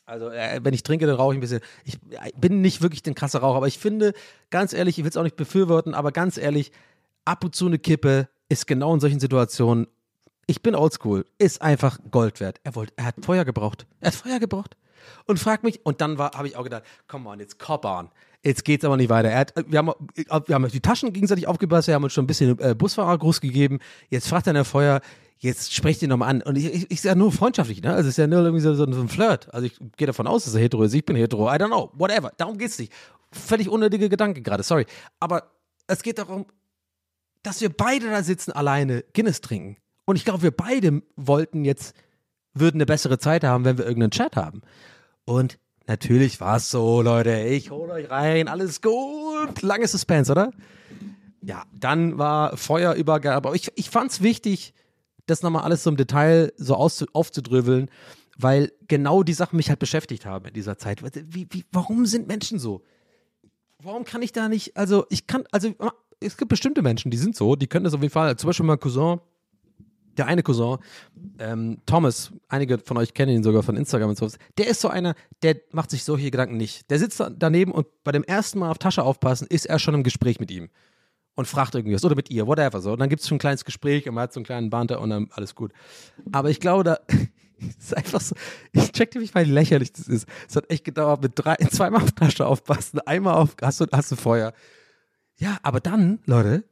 Also, äh, wenn ich trinke, dann rauche ich ein bisschen. Ich äh, bin nicht wirklich den krasser Raucher, aber ich finde, ganz ehrlich, ich will es auch nicht befürworten, aber ganz ehrlich, ab und zu eine Kippe ist genau in solchen Situationen ich bin oldschool, ist einfach Gold wert. Er, wollte, er hat Feuer gebraucht. Er hat Feuer gebraucht. Und fragt mich, und dann habe ich auch gedacht, komm on, jetzt cop on. Jetzt geht's aber nicht weiter. Er hat, wir, haben, wir haben die Taschen gegenseitig aufgepasst, wir haben uns schon ein bisschen äh, Busfahrergruß gegeben. Jetzt fragt er nach Feuer, jetzt sprecht ihn nochmal an. Und ich, ich, ich sage nur freundschaftlich, ne? Also es ist ja nur irgendwie so, so ein Flirt. Also ich gehe davon aus, dass er hetero ist. Ich bin hetero. I don't know. Whatever. Darum geht's nicht. Völlig unnötige Gedanke gerade, sorry. Aber es geht darum, dass wir beide da sitzen alleine Guinness trinken. Und ich glaube, wir beide wollten jetzt, würden eine bessere Zeit haben, wenn wir irgendeinen Chat haben. Und natürlich war es so, Leute, ich hole euch rein, alles gut. Lange Suspense, oder? Ja, dann war Feuerübergabe. Aber ich, ich fand es wichtig, das nochmal alles so im Detail so aufzudröbeln, weil genau die Sachen mich halt beschäftigt haben in dieser Zeit. Wie, wie, warum sind Menschen so? Warum kann ich da nicht, also ich kann, also es gibt bestimmte Menschen, die sind so, die können das auf jeden Fall. Zum Beispiel mein Cousin, der eine Cousin, ähm, Thomas, einige von euch kennen ihn sogar von Instagram und so, der ist so einer, der macht sich solche Gedanken nicht. Der sitzt daneben und bei dem ersten Mal auf Tasche aufpassen, ist er schon im Gespräch mit ihm. und fragt irgendwie was oder mit ihr, whatever so. Und dann gibt es schon ein kleines Gespräch und man hat so einen kleinen Banter und dann alles gut. Aber ich glaube, da ist einfach so, ich checkte mich mal, wie lächerlich das ist. Es hat echt gedauert mit drei, zweimal auf Tasche aufpassen, einmal auf, hast du, hast du Feuer. Ja, aber dann, Leute,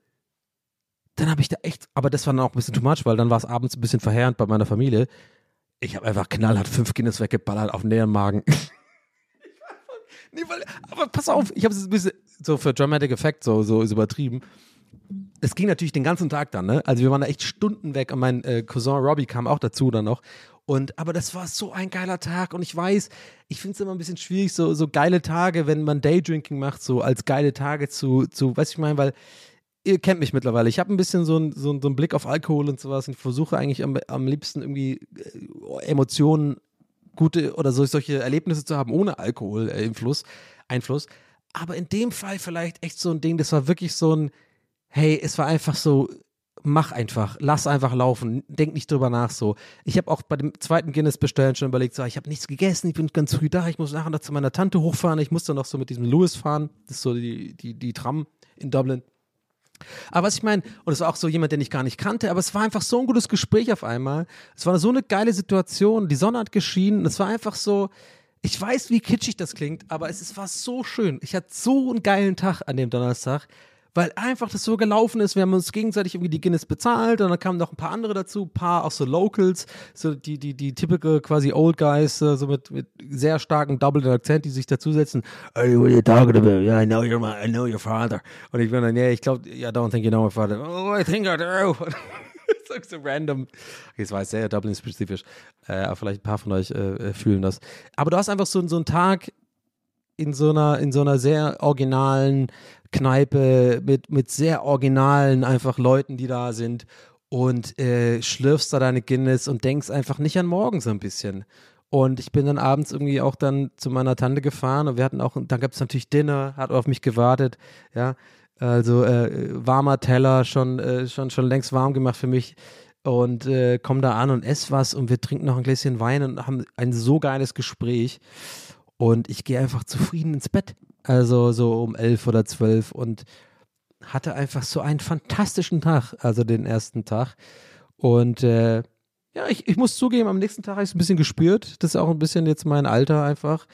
dann habe ich da echt, aber das war dann auch ein bisschen too much, weil dann war es abends ein bisschen verheerend bei meiner Familie. Ich habe einfach knallhart fünf Guinness weggeballert auf den leeren Magen. nee, weil, aber pass auf, ich habe es ein bisschen so für Dramatic Effect so, so ist übertrieben. Es ging natürlich den ganzen Tag dann, ne? Also wir waren da echt Stunden weg und mein äh, Cousin Robbie kam auch dazu dann noch. Und aber das war so ein geiler Tag und ich weiß, ich finde es immer ein bisschen schwierig, so, so geile Tage, wenn man Daydrinking macht, so als geile Tage zu, zu weißt du, ich meine, weil ihr kennt mich mittlerweile. Ich habe ein bisschen so, ein, so, so einen Blick auf Alkohol und sowas und ich versuche eigentlich am, am liebsten irgendwie äh, Emotionen, gute oder so, solche Erlebnisse zu haben ohne Alkohol-Einfluss. Einfluss. Aber in dem Fall vielleicht echt so ein Ding, das war wirklich so ein, hey, es war einfach so, mach einfach, lass einfach laufen, denk nicht drüber nach so. Ich habe auch bei dem zweiten Guinness bestellen schon überlegt, so, ich habe nichts gegessen, ich bin ganz früh da, ich muss nachher noch zu meiner Tante hochfahren, ich muss dann noch so mit diesem Lewis fahren, das ist so die, die, die Tram in Dublin. Aber was ich meine, und es war auch so jemand, den ich gar nicht kannte, aber es war einfach so ein gutes Gespräch auf einmal. Es war so eine geile Situation, die Sonne hat geschienen, es war einfach so, ich weiß, wie kitschig das klingt, aber es, es war so schön. Ich hatte so einen geilen Tag an dem Donnerstag weil einfach das so gelaufen ist. Wir haben uns gegenseitig irgendwie die Guinness bezahlt und dann kamen noch ein paar andere dazu, ein paar auch so Locals, so die, die, die typische quasi Old Guys, äh, so mit, mit sehr starkem Double Akzent, die sich dazusetzen. Hey, what are you talking about? Yeah, I know you're my, I know your father. Und ich bin dann, yeah, ich glaube, yeah, I don't think you know my father. Oh, I think I do. so, so random. Okay, es war sehr Dublin-spezifisch. Äh, aber vielleicht ein paar von euch äh, fühlen das. Aber du hast einfach so, so einen Tag in so einer, in so einer sehr originalen Kneipe mit, mit sehr originalen einfach Leuten, die da sind und äh, schlürfst da deine Guinness und denkst einfach nicht an morgen so ein bisschen. Und ich bin dann abends irgendwie auch dann zu meiner Tante gefahren und wir hatten auch, dann gab es natürlich Dinner, hat auf mich gewartet, ja. Also äh, warmer Teller, schon, äh, schon, schon längst warm gemacht für mich. Und äh, komm da an und ess was und wir trinken noch ein Gläschen Wein und haben ein so geiles Gespräch. Und ich gehe einfach zufrieden ins Bett. Also so um elf oder zwölf und hatte einfach so einen fantastischen Tag, also den ersten Tag. Und äh, ja, ich, ich muss zugeben, am nächsten Tag habe ich es ein bisschen gespürt. Das ist auch ein bisschen jetzt mein Alter einfach.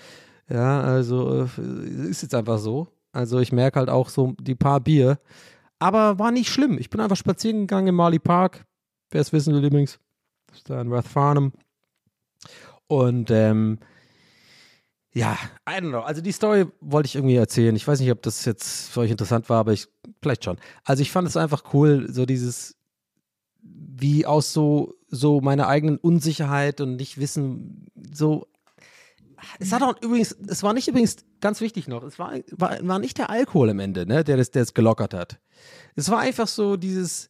Ja, also äh, ist jetzt einfach so. Also ich merke halt auch so die paar Bier. Aber war nicht schlimm. Ich bin einfach spazieren gegangen im Marley Park. Wer es wissen will übrigens. Das ist da in Rathfarnham. Und ähm, ja, I don't know. Also die Story wollte ich irgendwie erzählen. Ich weiß nicht, ob das jetzt für euch interessant war, aber ich vielleicht schon. Also ich fand es einfach cool, so dieses, wie aus so, so meiner eigenen Unsicherheit und nicht wissen, so. Es hat auch übrigens, es war nicht übrigens ganz wichtig noch, es war, war, war nicht der Alkohol am Ende, ne, der das, der es gelockert hat. Es war einfach so dieses,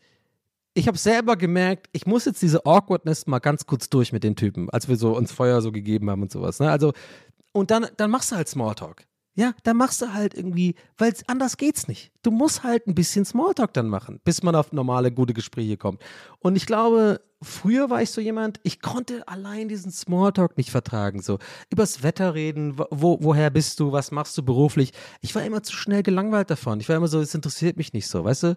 ich habe selber gemerkt, ich muss jetzt diese Awkwardness mal ganz kurz durch mit den Typen, als wir so uns Feuer so gegeben haben und sowas. Ne? Also und dann, dann machst du halt Smalltalk. Ja, dann machst du halt irgendwie, weil anders geht's nicht. Du musst halt ein bisschen Smalltalk dann machen, bis man auf normale, gute Gespräche kommt. Und ich glaube, früher war ich so jemand, ich konnte allein diesen Smalltalk nicht vertragen. So übers Wetter reden, wo, woher bist du, was machst du beruflich. Ich war immer zu schnell gelangweilt davon. Ich war immer so, es interessiert mich nicht so, weißt du?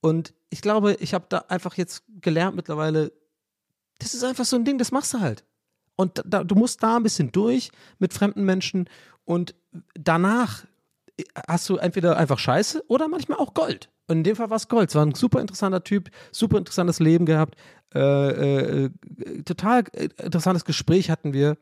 Und ich glaube, ich habe da einfach jetzt gelernt mittlerweile, das ist einfach so ein Ding, das machst du halt. Und da, du musst da ein bisschen durch mit fremden Menschen und danach hast du entweder einfach Scheiße oder manchmal auch Gold. Und in dem Fall war es Gold. Es war ein super interessanter Typ, super interessantes Leben gehabt, äh, äh, total interessantes Gespräch hatten wir.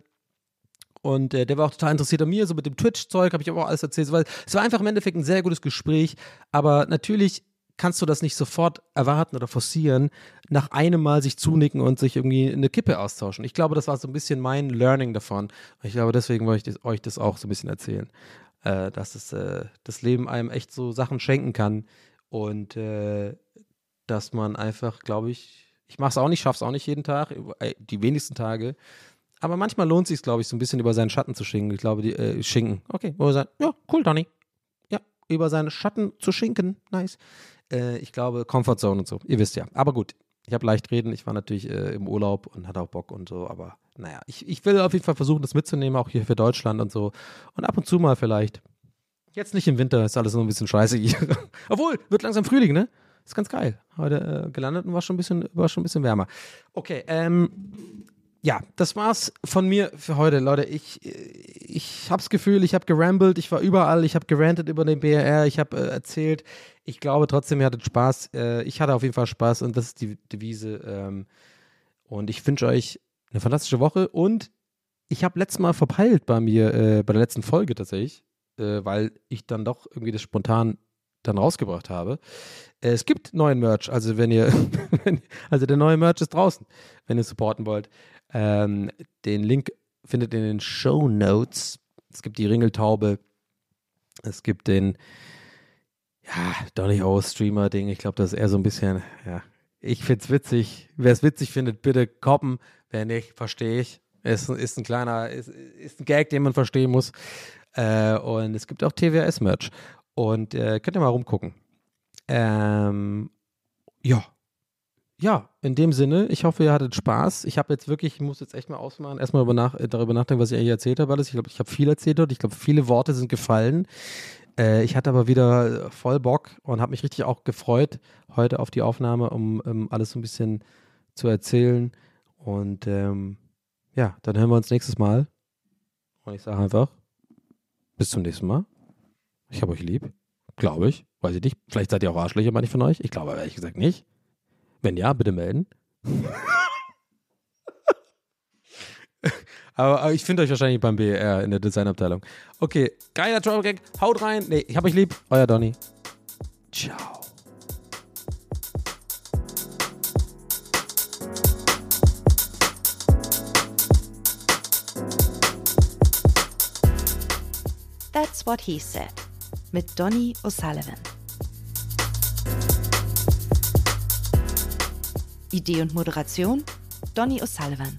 Und äh, der war auch total interessiert an mir, so mit dem Twitch-Zeug habe ich auch alles erzählt. Es war einfach im Endeffekt ein sehr gutes Gespräch, aber natürlich kannst du das nicht sofort erwarten oder forcieren, nach einem Mal sich zunicken und sich irgendwie eine Kippe austauschen. Ich glaube, das war so ein bisschen mein Learning davon. Ich glaube, deswegen wollte ich das, euch das auch so ein bisschen erzählen, äh, dass es, äh, das Leben einem echt so Sachen schenken kann und äh, dass man einfach, glaube ich, ich mache es auch nicht, schaffe es auch nicht jeden Tag, äh, die wenigsten Tage, aber manchmal lohnt es sich, glaube ich, so ein bisschen über seinen Schatten zu schinken. Ich glaube, die, äh, schinken. Okay, wo wir sagen, ja, cool, Donny. Ja, über seinen Schatten zu schinken. Nice. Äh, ich glaube, Comfortzone und so. Ihr wisst ja. Aber gut, ich habe leicht reden. Ich war natürlich äh, im Urlaub und hatte auch Bock und so. Aber naja, ich, ich will auf jeden Fall versuchen, das mitzunehmen, auch hier für Deutschland und so. Und ab und zu mal vielleicht Jetzt nicht im Winter, ist alles noch ein bisschen scheiße hier. Obwohl, wird langsam Frühling, ne? Ist ganz geil. Heute äh, gelandet und war schon ein bisschen, war schon ein bisschen wärmer. Okay, ähm, ja, das war's von mir für heute, Leute. Ich, ich hab's Gefühl, ich habe gerambelt, ich war überall, ich habe gerantet über den BRR, ich habe äh, erzählt. Ich glaube trotzdem, ihr hattet Spaß. Äh, ich hatte auf jeden Fall Spaß und das ist die Devise. Ähm, und ich wünsche euch eine fantastische Woche und ich habe letztes Mal verpeilt bei mir, äh, bei der letzten Folge tatsächlich, äh, weil ich dann doch irgendwie das spontan dann rausgebracht habe. Äh, es gibt neuen Merch, also wenn ihr, also der neue Merch ist draußen, wenn ihr supporten wollt. Ähm, den Link findet ihr in den Show Notes. Es gibt die Ringeltaube, es gibt den, ja, Donny O Streamer Ding. Ich glaube, das ist eher so ein bisschen, ja, ich find's witzig. Wer es witzig findet, bitte koppen. Wer nicht, verstehe ich. Ist, ist ein kleiner, ist, ist ein Gag, den man verstehen muss. Äh, und es gibt auch TWS-Merch. Und äh, könnt ihr mal rumgucken. Ähm, ja. Ja, in dem Sinne, ich hoffe, ihr hattet Spaß. Ich habe jetzt wirklich, ich muss jetzt echt mal ausmachen, erstmal nach, darüber nachdenken, was ich eigentlich erzählt habe. Alles. Ich glaube, ich habe viel erzählt dort. Ich glaube, viele Worte sind gefallen. Äh, ich hatte aber wieder voll Bock und habe mich richtig auch gefreut heute auf die Aufnahme, um, um alles so ein bisschen zu erzählen. Und ähm, ja, dann hören wir uns nächstes Mal. Und ich sage einfach, bis zum nächsten Mal. Ich habe euch lieb. Glaube ich. Weiß ich nicht. Vielleicht seid ihr auch Arschlöcher, ich von euch. Ich glaube ehrlich gesagt nicht. Wenn ja, bitte melden. aber, aber, ich finde euch wahrscheinlich beim BR in der Designabteilung. Okay, geiler Travel Gag. Haut rein. Nee, ich hab euch lieb. Euer Donny. Ciao. That's what he said. Mit Donny O'Sullivan. Idee und Moderation Donny O'Sullivan.